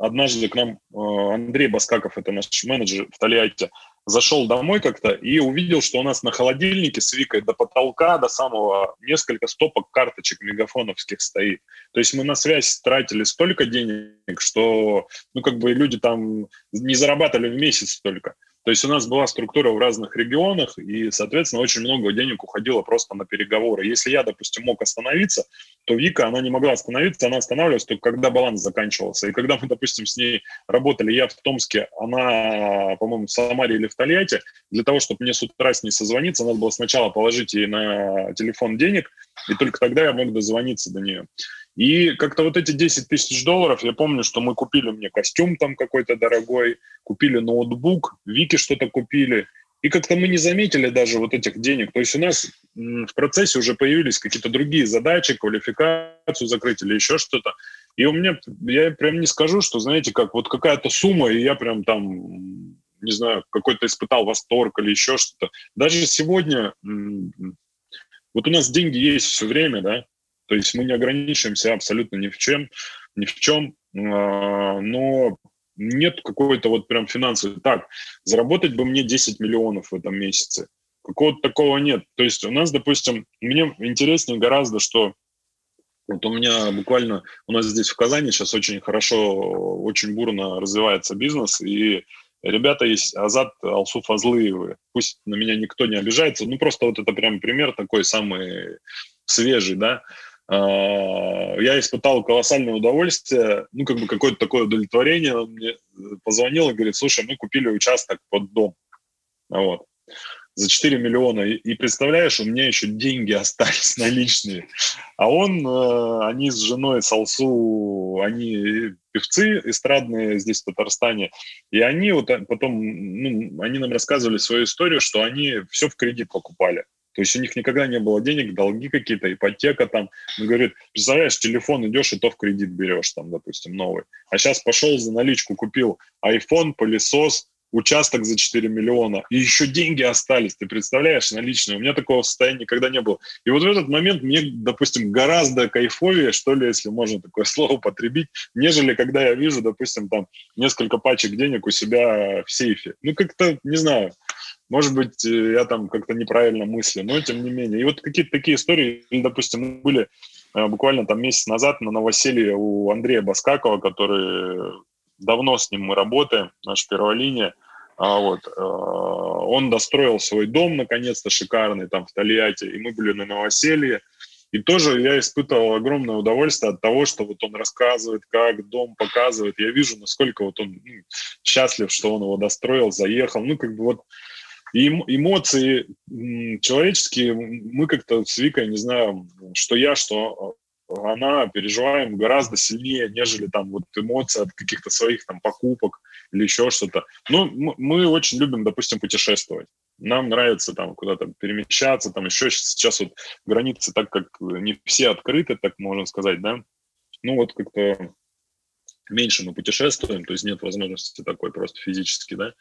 однажды к нам э, Андрей Баскаков, это наш менеджер в Тольятти, зашел домой как-то и увидел, что у нас на холодильнике с Викой до потолка, до самого несколько стопок карточек мегафоновских стоит. То есть мы на связь тратили столько денег, что ну как бы люди там не зарабатывали в месяц столько. То есть у нас была структура в разных регионах, и, соответственно, очень много денег уходило просто на переговоры. Если я, допустим, мог остановиться, то Вика, она не могла остановиться, она останавливалась только когда баланс заканчивался. И когда мы, допустим, с ней работали, я в Томске, она, по-моему, в Самаре или в Тольятти, для того, чтобы мне с утра с ней созвониться, надо было сначала положить ей на телефон денег, и только тогда я мог дозвониться до нее. И как-то вот эти 10 тысяч долларов, я помню, что мы купили мне костюм там какой-то дорогой, купили ноутбук, Вики что-то купили. И как-то мы не заметили даже вот этих денег. То есть у нас в процессе уже появились какие-то другие задачи, квалификацию закрыть или еще что-то. И у меня, я прям не скажу, что, знаете, как вот какая-то сумма, и я прям там не знаю, какой-то испытал восторг или еще что-то. Даже сегодня, вот у нас деньги есть все время, да, то есть мы не ограничиваемся абсолютно ни в чем, ни в чем, а, но нет какой-то вот прям финансовой. Так, заработать бы мне 10 миллионов в этом месяце. Какого-то такого нет. То есть у нас, допустим, мне интереснее гораздо, что вот у меня буквально, у нас здесь в Казани сейчас очень хорошо, очень бурно развивается бизнес, и ребята есть, Азат, Алсу Фазлыевы, пусть на меня никто не обижается, ну просто вот это прям пример такой самый свежий, да, я испытал колоссальное удовольствие, ну, как бы какое-то такое удовлетворение. Он мне позвонил и говорит, слушай, мы купили участок под дом. Вот за 4 миллиона. И, представляешь, у меня еще деньги *laughs* остались наличные. А он, э, они с женой Салсу, они певцы эстрадные здесь, в Татарстане. И они вот потом, ну, они нам рассказывали свою историю, что они все в кредит покупали. То есть у них никогда не было денег, долги какие-то, ипотека там. Он говорит, представляешь, телефон идешь и то в кредит берешь, там, допустим, новый. А сейчас пошел за наличку, купил iPhone, пылесос, участок за 4 миллиона, и еще деньги остались, ты представляешь, наличные. У меня такого состояния никогда не было. И вот в этот момент мне, допустим, гораздо кайфовее, что ли, если можно такое *laughs* слово потребить, нежели когда я вижу, допустим, там несколько пачек денег у себя в сейфе. Ну, как-то, не знаю, может быть, э, я там как-то неправильно мыслю, но тем не менее. И вот какие-то такие истории, допустим, были э, буквально там месяц назад на новоселье у Андрея Баскакова, который давно с ним мы работаем, наша первая линия. А вот, э, он достроил свой дом, наконец-то, шикарный, там, в Тольятти, и мы были на новоселье. И тоже я испытывал огромное удовольствие от того, что вот он рассказывает, как дом показывает. Я вижу, насколько вот он ну, счастлив, что он его достроил, заехал. Ну, как бы вот и эмоции человеческие, мы как-то с Викой, не знаю, что я, что она переживаем гораздо сильнее, нежели там вот эмоции от каких-то своих там покупок или еще что-то. Ну, мы очень любим, допустим, путешествовать. Нам нравится там куда-то перемещаться, там еще сейчас вот границы так как не все открыты, так можно сказать, да. Ну вот как-то меньше мы путешествуем, то есть нет возможности такой просто физически, да.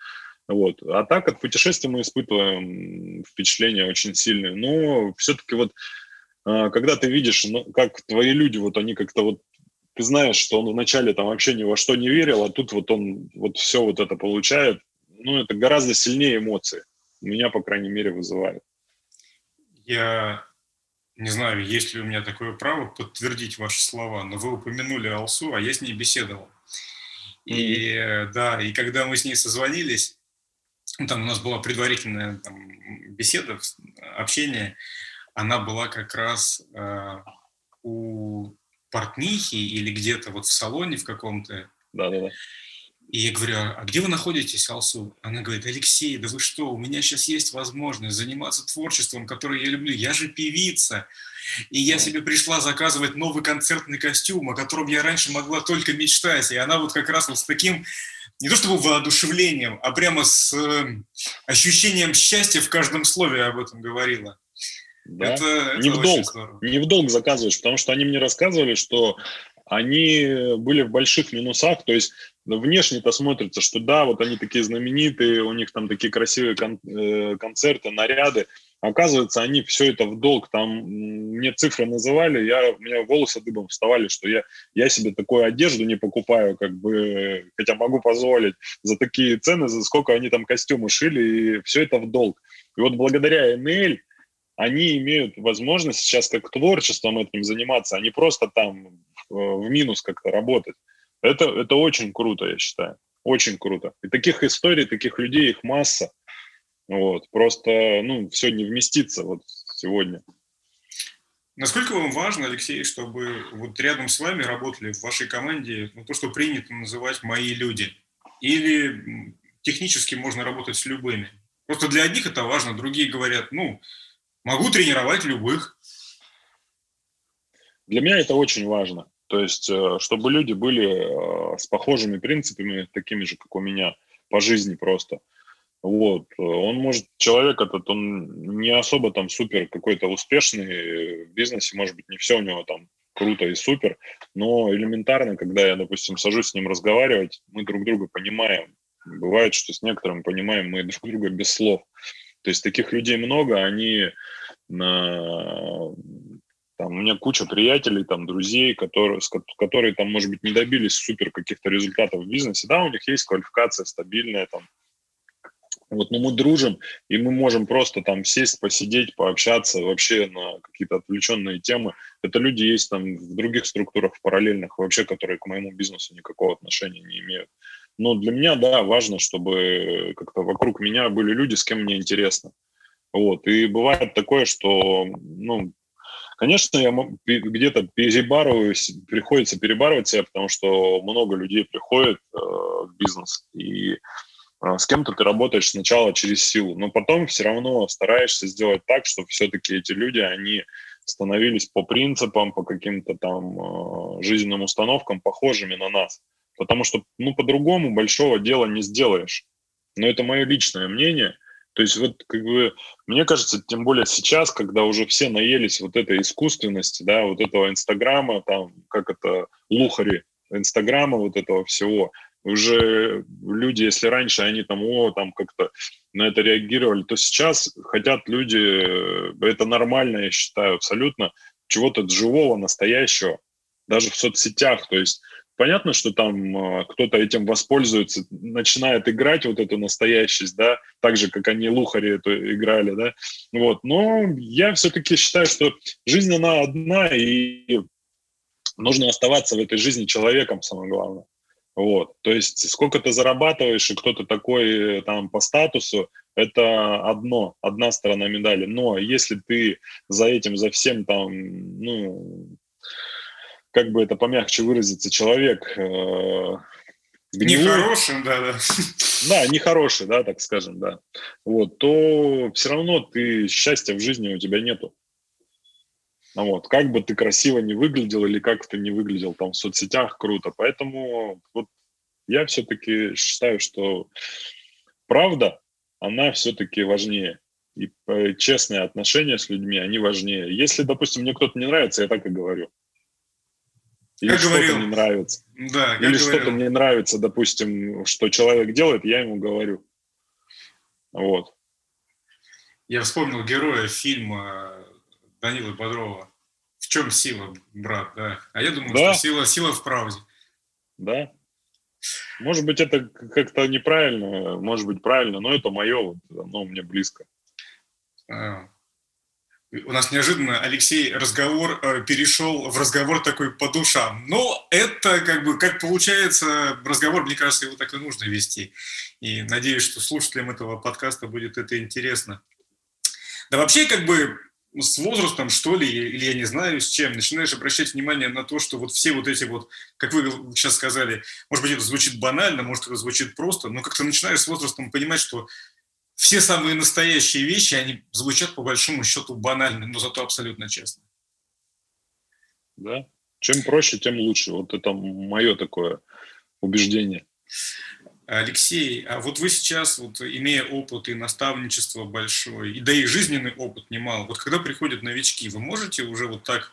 Вот. А так от путешествия мы испытываем впечатления очень сильные. Но все-таки вот а, когда ты видишь, ну, как твои люди, вот они как-то вот, ты знаешь, что он вначале там вообще ни во что не верил, а тут вот он вот все вот это получает, ну, это гораздо сильнее эмоции. Меня, по крайней мере, вызывает. Я не знаю, есть ли у меня такое право подтвердить ваши слова, но вы упомянули Алсу, а я с ней беседовал. И mm-hmm. да, и когда мы с ней созвонились, там у нас была предварительная там, беседа, общение, она была как раз э, у портнихи или где-то вот в салоне в каком-то. Да-да-да. И я говорю, а где вы находитесь, Алсу? Она говорит, Алексей, да вы что, у меня сейчас есть возможность заниматься творчеством, которое я люблю. Я же певица. И я себе пришла заказывать новый концертный костюм, о котором я раньше могла только мечтать. И она вот как раз вот с таким, не то чтобы воодушевлением, а прямо с э, ощущением счастья в каждом слове об этом говорила. Да? Это, не, это в долг, не в долг заказываешь, потому что они мне рассказывали, что они были в больших минусах, то есть внешне-то смотрится, что да, вот они такие знаменитые, у них там такие красивые кон- э, концерты, наряды, оказывается, они все это в долг, там мне цифры называли, я, у меня волосы дыбом вставали, что я, я себе такую одежду не покупаю, как бы, хотя могу позволить за такие цены, за сколько они там костюмы шили, и все это в долг. И вот благодаря НЛ они имеют возможность сейчас как творчеством этим заниматься, а не просто там э, в минус как-то работать. Это, это очень круто, я считаю. Очень круто. И таких историй, таких людей, их масса. Вот. Просто, ну, все не вместится вот сегодня. Насколько вам важно, Алексей, чтобы вот рядом с вами работали в вашей команде ну, то, что принято называть «мои люди»? Или технически можно работать с любыми? Просто для одних это важно, другие говорят, ну, Могу тренировать любых. Для меня это очень важно. То есть, э, чтобы люди были э, с похожими принципами, такими же, как у меня, по жизни просто. Вот. Он может, человек этот, он не особо там супер какой-то успешный в бизнесе, может быть, не все у него там круто и супер, но элементарно, когда я, допустим, сажусь с ним разговаривать, мы друг друга понимаем, бывает, что с некоторым понимаем мы друг друга без слов. То есть таких людей много, они на там, у меня куча приятелей, там, друзей, которые, которые, там, может быть, не добились супер каких-то результатов в бизнесе. Да, у них есть квалификация стабильная, там, вот, но мы дружим, и мы можем просто там сесть, посидеть, пообщаться вообще на какие-то отвлеченные темы. Это люди есть там в других структурах параллельных вообще, которые к моему бизнесу никакого отношения не имеют. Но для меня, да, важно, чтобы как-то вокруг меня были люди, с кем мне интересно. Вот. И бывает такое, что, ну, конечно, я где-то перебарываюсь, приходится перебарывать себя, потому что много людей приходит э, в бизнес, и э, с кем-то ты работаешь сначала через силу, но потом все равно стараешься сделать так, чтобы все-таки эти люди, они становились по принципам, по каким-то там э, жизненным установкам похожими на нас. Потому что, ну, по-другому большого дела не сделаешь. Но это мое личное мнение. То есть вот как бы, мне кажется, тем более сейчас, когда уже все наелись вот этой искусственности, да, вот этого Инстаграма, там, как это, лухари Инстаграма, вот этого всего, уже люди, если раньше они там, о, там как-то на это реагировали, то сейчас хотят люди, это нормально, я считаю, абсолютно, чего-то живого, настоящего, даже в соцсетях, то есть Понятно, что там э, кто-то этим воспользуется, начинает играть вот эту настоящесть, да, так же, как они лухари эту играли, да, вот. Но я все-таки считаю, что жизнь, она одна, и нужно оставаться в этой жизни человеком, самое главное. Вот. То есть сколько ты зарабатываешь, и кто-то такой э, там по статусу, это одно, одна сторона медали. Но если ты за этим, за всем там, ну, как бы это помягче выразиться, человек э, Нехорошим, да, да. Да, нехороший, да, так скажем, да. Вот, то все равно ты счастья в жизни у тебя нету. Ну вот, как бы ты красиво не выглядел или как ты не выглядел там в соцсетях, круто. Поэтому вот я все-таки считаю, что правда, она все-таки важнее. И э, честные отношения с людьми, они важнее. Если, допустим, мне кто-то не нравится, я так и говорю. Или что-то не нравится. Да, Или что-то мне нравится, допустим, что человек делает, я ему говорю. Вот. Я вспомнил героя фильма Данила Бодрова. В чем сила, брат, да? А я думаю, да. что сила, сила в правде. Да. Может быть, это как-то неправильно, может быть, правильно, но это мое, оно мне близко. А, у нас неожиданно, Алексей, разговор э, перешел в разговор такой по душам. Но это как бы, как получается, разговор, мне кажется, его так и нужно вести. И надеюсь, что слушателям этого подкаста будет это интересно. Да вообще, как бы, с возрастом, что ли, или я не знаю с чем, начинаешь обращать внимание на то, что вот все вот эти вот, как вы сейчас сказали, может быть, это звучит банально, может, это звучит просто, но как-то начинаешь с возрастом понимать, что все самые настоящие вещи, они звучат по большому счету банально, но зато абсолютно честно. Да. Чем проще, тем лучше. Вот это мое такое убеждение. Алексей, а вот вы сейчас, вот, имея опыт и наставничество большое, и да и жизненный опыт немало, вот когда приходят новички, вы можете уже вот так,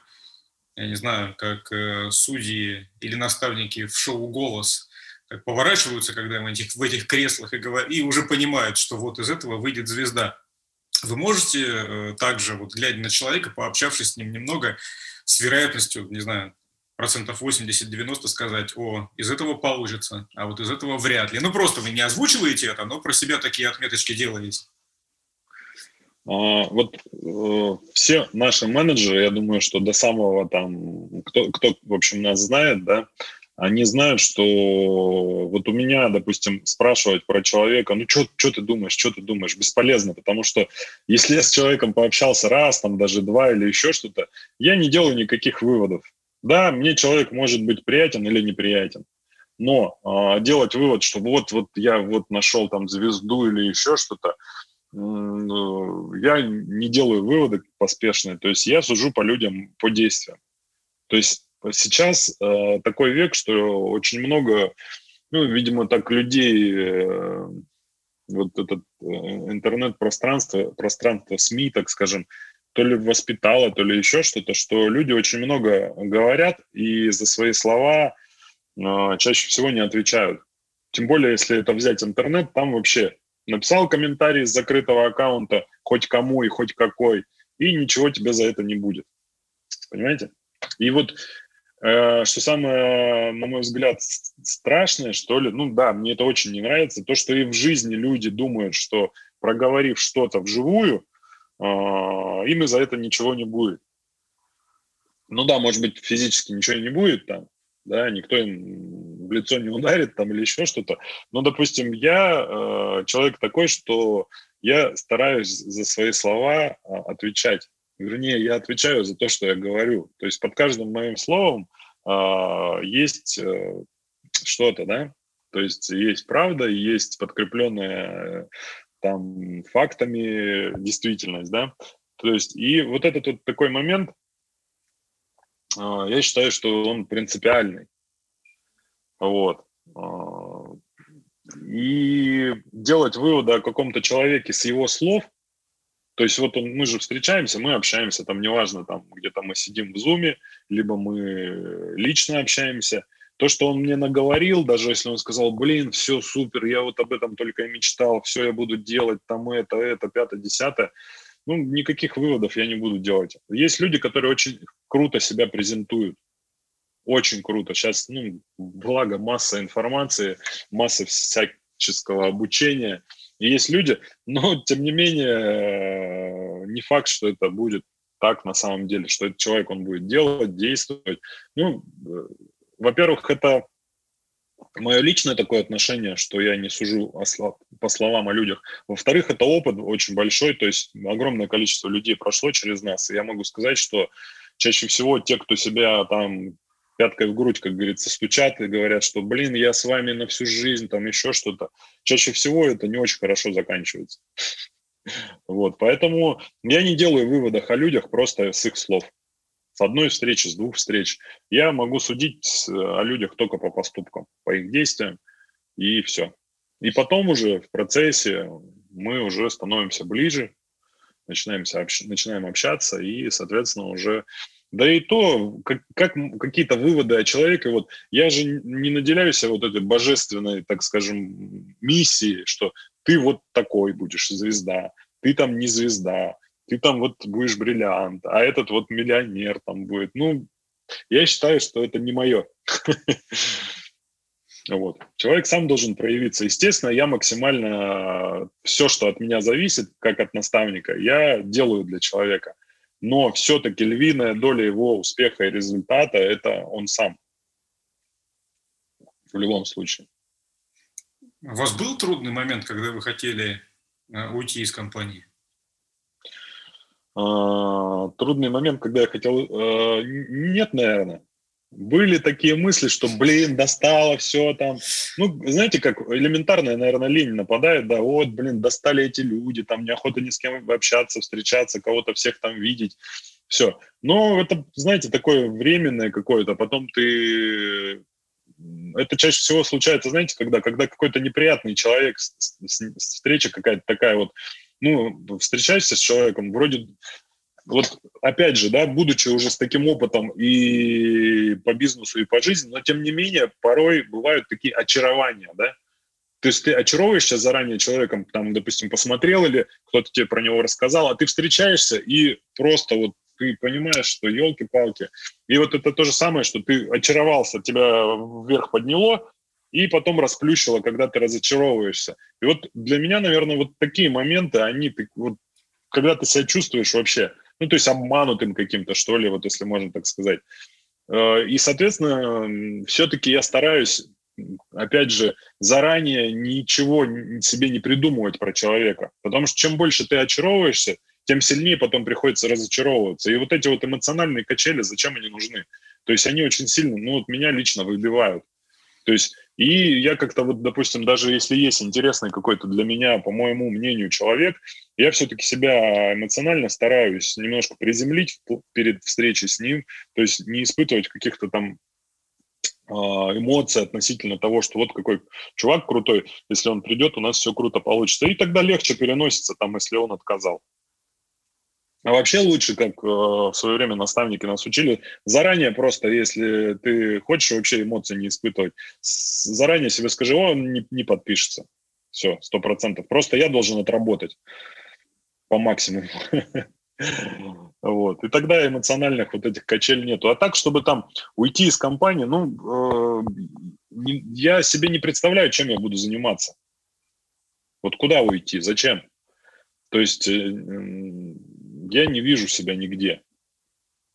я не знаю, как э, судьи или наставники в шоу «Голос» как поворачиваются, когда в этих, в этих креслах и, говорят, и уже понимают, что вот из этого выйдет звезда. Вы можете э, также, вот глядя на человека, пообщавшись с ним немного, с вероятностью, не знаю, процентов 80-90 сказать, о, из этого получится, а вот из этого вряд ли. Ну, просто вы не озвучиваете это, но про себя такие отметочки делаете. А, вот э, все наши менеджеры, я думаю, что до самого там, кто, кто в общем, нас знает, да, они знают, что вот у меня, допустим, спрашивать про человека, ну, что ты думаешь, что ты думаешь, бесполезно, потому что если я с человеком пообщался раз, там, даже два или еще что-то, я не делаю никаких выводов. Да, мне человек может быть приятен или неприятен, но э, делать вывод, что вот, вот я вот нашел там звезду или еще что-то, я не делаю выводы поспешные, то есть я сужу по людям, по действиям. То есть Сейчас э, такой век, что очень много, ну, видимо, так людей, э, вот этот э, интернет-пространство, пространство СМИ, так скажем, то ли воспитало, то ли еще что-то, что люди очень много говорят и за свои слова э, чаще всего не отвечают. Тем более, если это взять интернет, там вообще написал комментарий с закрытого аккаунта, хоть кому и хоть какой, и ничего тебе за это не будет. Понимаете? И вот что самое, на мой взгляд, страшное, что ли, ну да, мне это очень не нравится, то, что и в жизни люди думают, что проговорив что-то вживую, э, им за это ничего не будет. Ну да, может быть, физически ничего не будет там, да, никто им в лицо не ударит там или еще что-то. Но, допустим, я э, человек такой, что я стараюсь за свои слова э, отвечать. Вернее, я отвечаю за то, что я говорю. То есть под каждым моим словом э, есть э, что-то, да, то есть есть правда, есть подкрепленная э, там фактами действительность, да. То есть и вот этот вот такой момент, а, я считаю, что он принципиальный. Вот. А, и делать выводы о каком-то человеке с его слов, то есть вот он, мы же встречаемся, мы общаемся, там неважно, там где-то мы сидим в зуме, либо мы лично общаемся. То, что он мне наговорил, даже если он сказал, блин, все супер, я вот об этом только и мечтал, все я буду делать, там это, это, пятое, десятое, ну, никаких выводов я не буду делать. Есть люди, которые очень круто себя презентуют. Очень круто. Сейчас, ну, благо, масса информации, масса всяческого обучения. И есть люди, но, *laughs* тем не менее, не факт, что это будет так на самом деле, что этот человек, он будет делать, действовать. Ну, э, во-первых, это мое личное такое отношение, что я не сужу по словам о людях. Во-вторых, это опыт очень большой, то есть огромное количество людей прошло через нас, и я могу сказать, что чаще всего те, кто себя там пяткой в грудь, как говорится, стучат и говорят, что, блин, я с вами на всю жизнь, там еще что-то. Чаще всего это не очень хорошо заканчивается. *laughs* Вот, поэтому я не делаю выводов о людях просто с их слов с одной встречи, с двух встреч. Я могу судить э, о людях только по поступкам, по их действиям, и все. И потом уже в процессе мы уже становимся ближе, начинаем, общ... начинаем общаться, и, соответственно, уже да и то, как, как какие-то выводы о человеке, вот я же не наделяю себя вот этой божественной, так скажем, миссией, что ты вот такой будешь звезда, ты там не звезда, ты там вот будешь бриллиант, а этот вот миллионер там будет. Ну, я считаю, что это не мое. *laughs* Вот. Человек сам должен проявиться. Естественно, я максимально все, что от меня зависит, как от наставника, я делаю для человека. Но все-таки львиная доля его успеха и результата – это он сам. В любом случае. У вас был трудный момент, когда вы хотели э, уйти из компании? А, трудный момент, когда я хотел... А, нет, наверное. Были такие мысли, что, блин, достало все там. Ну, знаете, как элементарная, наверное, лень нападает, да, вот, блин, достали эти люди, там неохота ни с кем общаться, встречаться, кого-то всех там видеть. Все. Но это, знаете, такое временное какое-то. Потом ты это чаще всего случается, знаете, когда, когда какой-то неприятный человек, встреча какая-то такая вот, ну, встречаешься с человеком, вроде, вот опять же, да, будучи уже с таким опытом и по бизнесу, и по жизни, но тем не менее порой бывают такие очарования, да, то есть ты очаровываешься заранее человеком, там, допустим, посмотрел или кто-то тебе про него рассказал, а ты встречаешься и просто вот ты понимаешь, что елки-палки. И вот это то же самое, что ты очаровался, тебя вверх подняло, и потом расплющило, когда ты разочаровываешься. И вот для меня, наверное, вот такие моменты, они, вот, когда ты себя чувствуешь вообще, ну, то есть обманутым каким-то, что ли, вот если можно так сказать. Э, и, соответственно, все-таки я стараюсь, опять же, заранее ничего себе не придумывать про человека. Потому что чем больше ты очаровываешься, тем сильнее потом приходится разочаровываться. И вот эти вот эмоциональные качели, зачем они нужны? То есть они очень сильно, ну вот меня лично выбивают. То есть и я как-то вот, допустим, даже если есть интересный какой-то для меня, по моему мнению, человек, я все-таки себя эмоционально стараюсь немножко приземлить перед встречей с ним, то есть не испытывать каких-то там а, эмоций относительно того, что вот какой чувак крутой, если он придет, у нас все круто получится. И тогда легче переносится, там, если он отказал. А вообще лучше, как э, в свое время наставники нас учили, заранее просто, если ты хочешь вообще эмоции не испытывать, заранее себе скажи, он не, не подпишется. Все, сто процентов. Просто я должен отработать по максимуму. *laughs* Вот. И тогда эмоциональных вот этих качель нету. А так, чтобы там уйти из компании, ну, э, я себе не представляю, чем я буду заниматься. Вот куда уйти, зачем? То есть э, я не вижу себя нигде.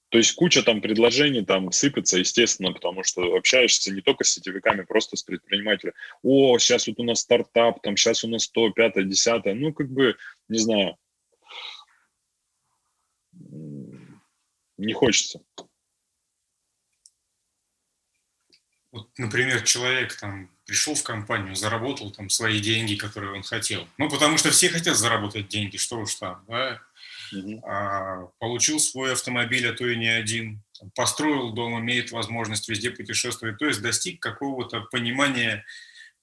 То есть куча там предложений там сыпется, естественно, потому что общаешься не только с сетевиками, просто с предпринимателями. О, сейчас вот у нас стартап, там сейчас у нас то, пятое, десятое. Ну, как бы, не знаю, не хочется. Вот, например, человек там пришел в компанию, заработал там свои деньги, которые он хотел. Ну, потому что все хотят заработать деньги, что уж там, да а, получил свой автомобиль, а то и не один, построил дом, имеет возможность везде путешествовать, то есть достиг какого-то понимания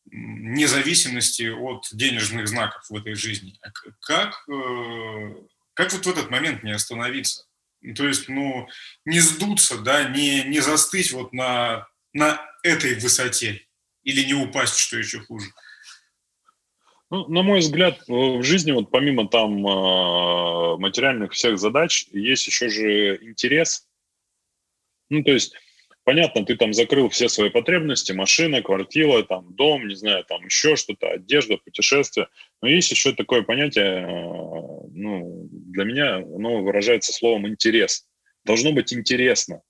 независимости от денежных знаков в этой жизни. А как, э, как вот в этот момент не остановиться? То есть, ну, не сдуться, да, не, не застыть вот на, на этой высоте или не упасть, что еще хуже. Ну, на мой взгляд, в жизни вот помимо там а, материальных всех задач есть еще же интерес. Ну, то есть, понятно, ты там закрыл все свои потребности, машина, квартира, там, дом, не знаю, там еще что-то, одежда, путешествие. Но есть еще такое понятие, а, ну, для меня оно выражается словом интерес. Должно быть интересно.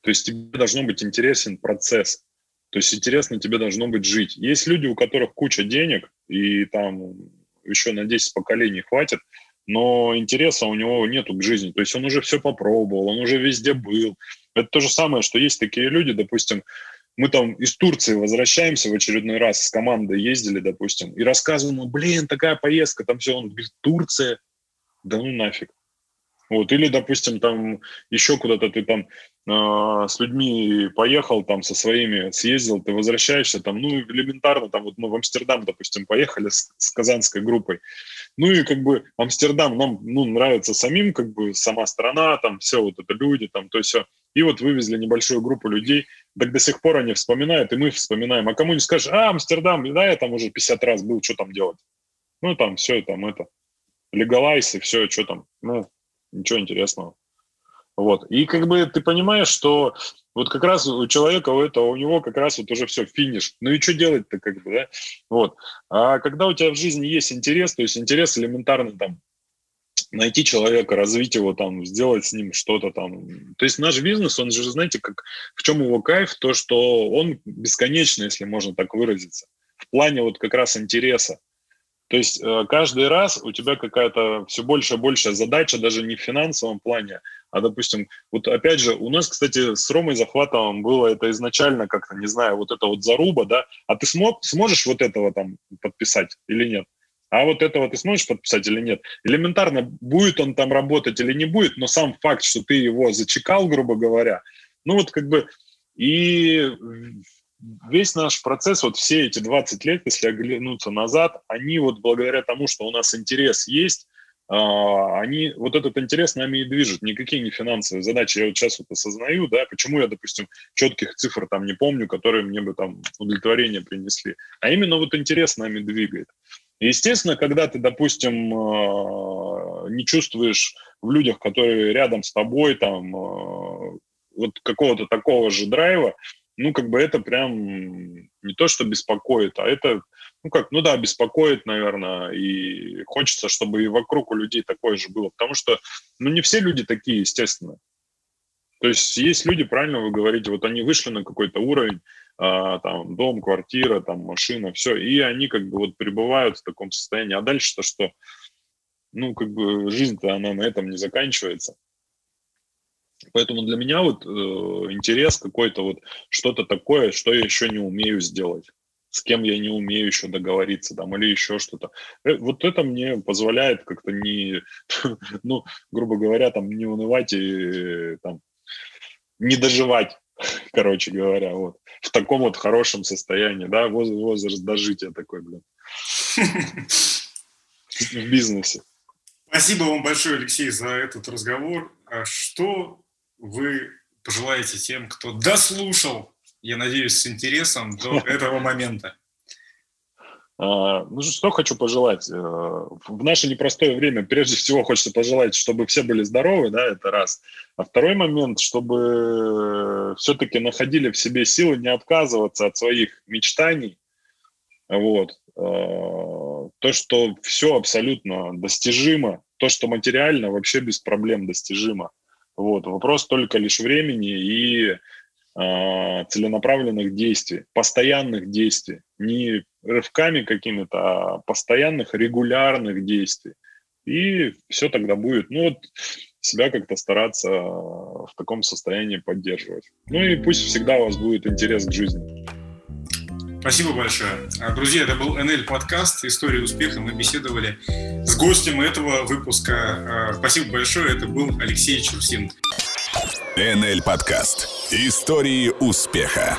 То есть тебе должно быть интересен процесс. То есть интересно тебе должно быть жить. Есть люди, у которых куча денег, и там еще на 10 поколений хватит, но интереса у него нету к жизни. То есть он уже все попробовал, он уже везде был. Это то же самое, что есть такие люди, допустим, мы там из Турции возвращаемся в очередной раз с командой, ездили, допустим, и рассказываем, блин, такая поездка, там все, он говорит, Турция, да ну нафиг. Вот, или, допустим, там еще куда-то ты там э, с людьми поехал, там со своими съездил, ты возвращаешься, там, ну, элементарно, там вот мы в Амстердам, допустим, поехали с, с казанской группой. Ну и как бы Амстердам нам, ну, нравится самим, как бы сама страна, там все вот это люди, там то все. И вот вывезли небольшую группу людей, так до сих пор они вспоминают, и мы вспоминаем. А кому не скажешь, а, Амстердам, да, я там уже 50 раз был, что там делать? Ну, там все, там это, легалайз и все, что там, ну, ничего интересного. Вот. И как бы ты понимаешь, что вот как раз у человека у этого, у него как раз вот уже все, финиш. Ну и что делать-то как бы, да? Вот. А когда у тебя в жизни есть интерес, то есть интерес элементарно там найти человека, развить его там, сделать с ним что-то там. То есть наш бизнес, он же, знаете, как в чем его кайф, то, что он бесконечный, если можно так выразиться, в плане вот как раз интереса. То есть э, каждый раз у тебя какая-то все больше и больше задача, даже не в финансовом плане, а, допустим, вот опять же, у нас, кстати, с Ромой Захватовым было это изначально как-то, не знаю, вот это вот заруба, да, а ты смог, сможешь вот этого там подписать или нет? А вот этого ты сможешь подписать или нет? Элементарно, будет он там работать или не будет, но сам факт, что ты его зачекал, грубо говоря, ну вот как бы и весь наш процесс, вот все эти 20 лет, если оглянуться назад, они вот благодаря тому, что у нас интерес есть, а, они, вот этот интерес нами и движет, никакие не финансовые задачи. Я вот сейчас вот осознаю, да, почему я, допустим, четких цифр там не помню, которые мне бы там удовлетворение принесли. А именно вот интерес нами двигает. Естественно, когда ты, допустим, а, не чувствуешь в людях, которые рядом с тобой, там, а, вот какого-то такого же драйва, ну, как бы это прям не то, что беспокоит, а это, ну, как, ну да, беспокоит, наверное, и хочется, чтобы и вокруг у людей такое же было, потому что, ну, не все люди такие, естественно. То есть есть люди, правильно вы говорите, вот они вышли на какой-то уровень, а, там, дом, квартира, там, машина, все, и они как бы вот пребывают в таком состоянии. А дальше-то что? Ну, как бы жизнь-то она на этом не заканчивается. Поэтому для меня вот э, интерес какой-то вот что-то такое, что я еще не умею сделать, с кем я не умею еще договориться там или еще что-то. Э, вот это мне позволяет как-то не, *laughs* ну, грубо говоря, там не унывать и там не доживать, *laughs* короче говоря, вот в таком вот хорошем состоянии, да, возраст дожития такой, блин, *laughs* в бизнесе. Спасибо вам большое, Алексей, за этот разговор. А что вы пожелаете тем, кто дослушал, я надеюсь, с интересом до *laughs* этого момента? А, ну, что хочу пожелать? Э, в наше непростое время, прежде всего, хочется пожелать, чтобы все были здоровы, да, это раз. А второй момент, чтобы все-таки находили в себе силы не отказываться от своих мечтаний. Вот. Э, то, что все абсолютно достижимо, то, что материально вообще без проблем достижимо. Вот. Вопрос только лишь времени и э, целенаправленных действий, постоянных действий, не рывками какими-то, а постоянных, регулярных действий. И все тогда будет, ну вот, себя как-то стараться в таком состоянии поддерживать. Ну и пусть всегда у вас будет интерес к жизни. Спасибо большое. А, друзья, это был НЛ подкаст «История успеха». Мы беседовали с гостем этого выпуска. А, спасибо большое. Это был Алексей Чурсин. НЛ подкаст «Истории успеха».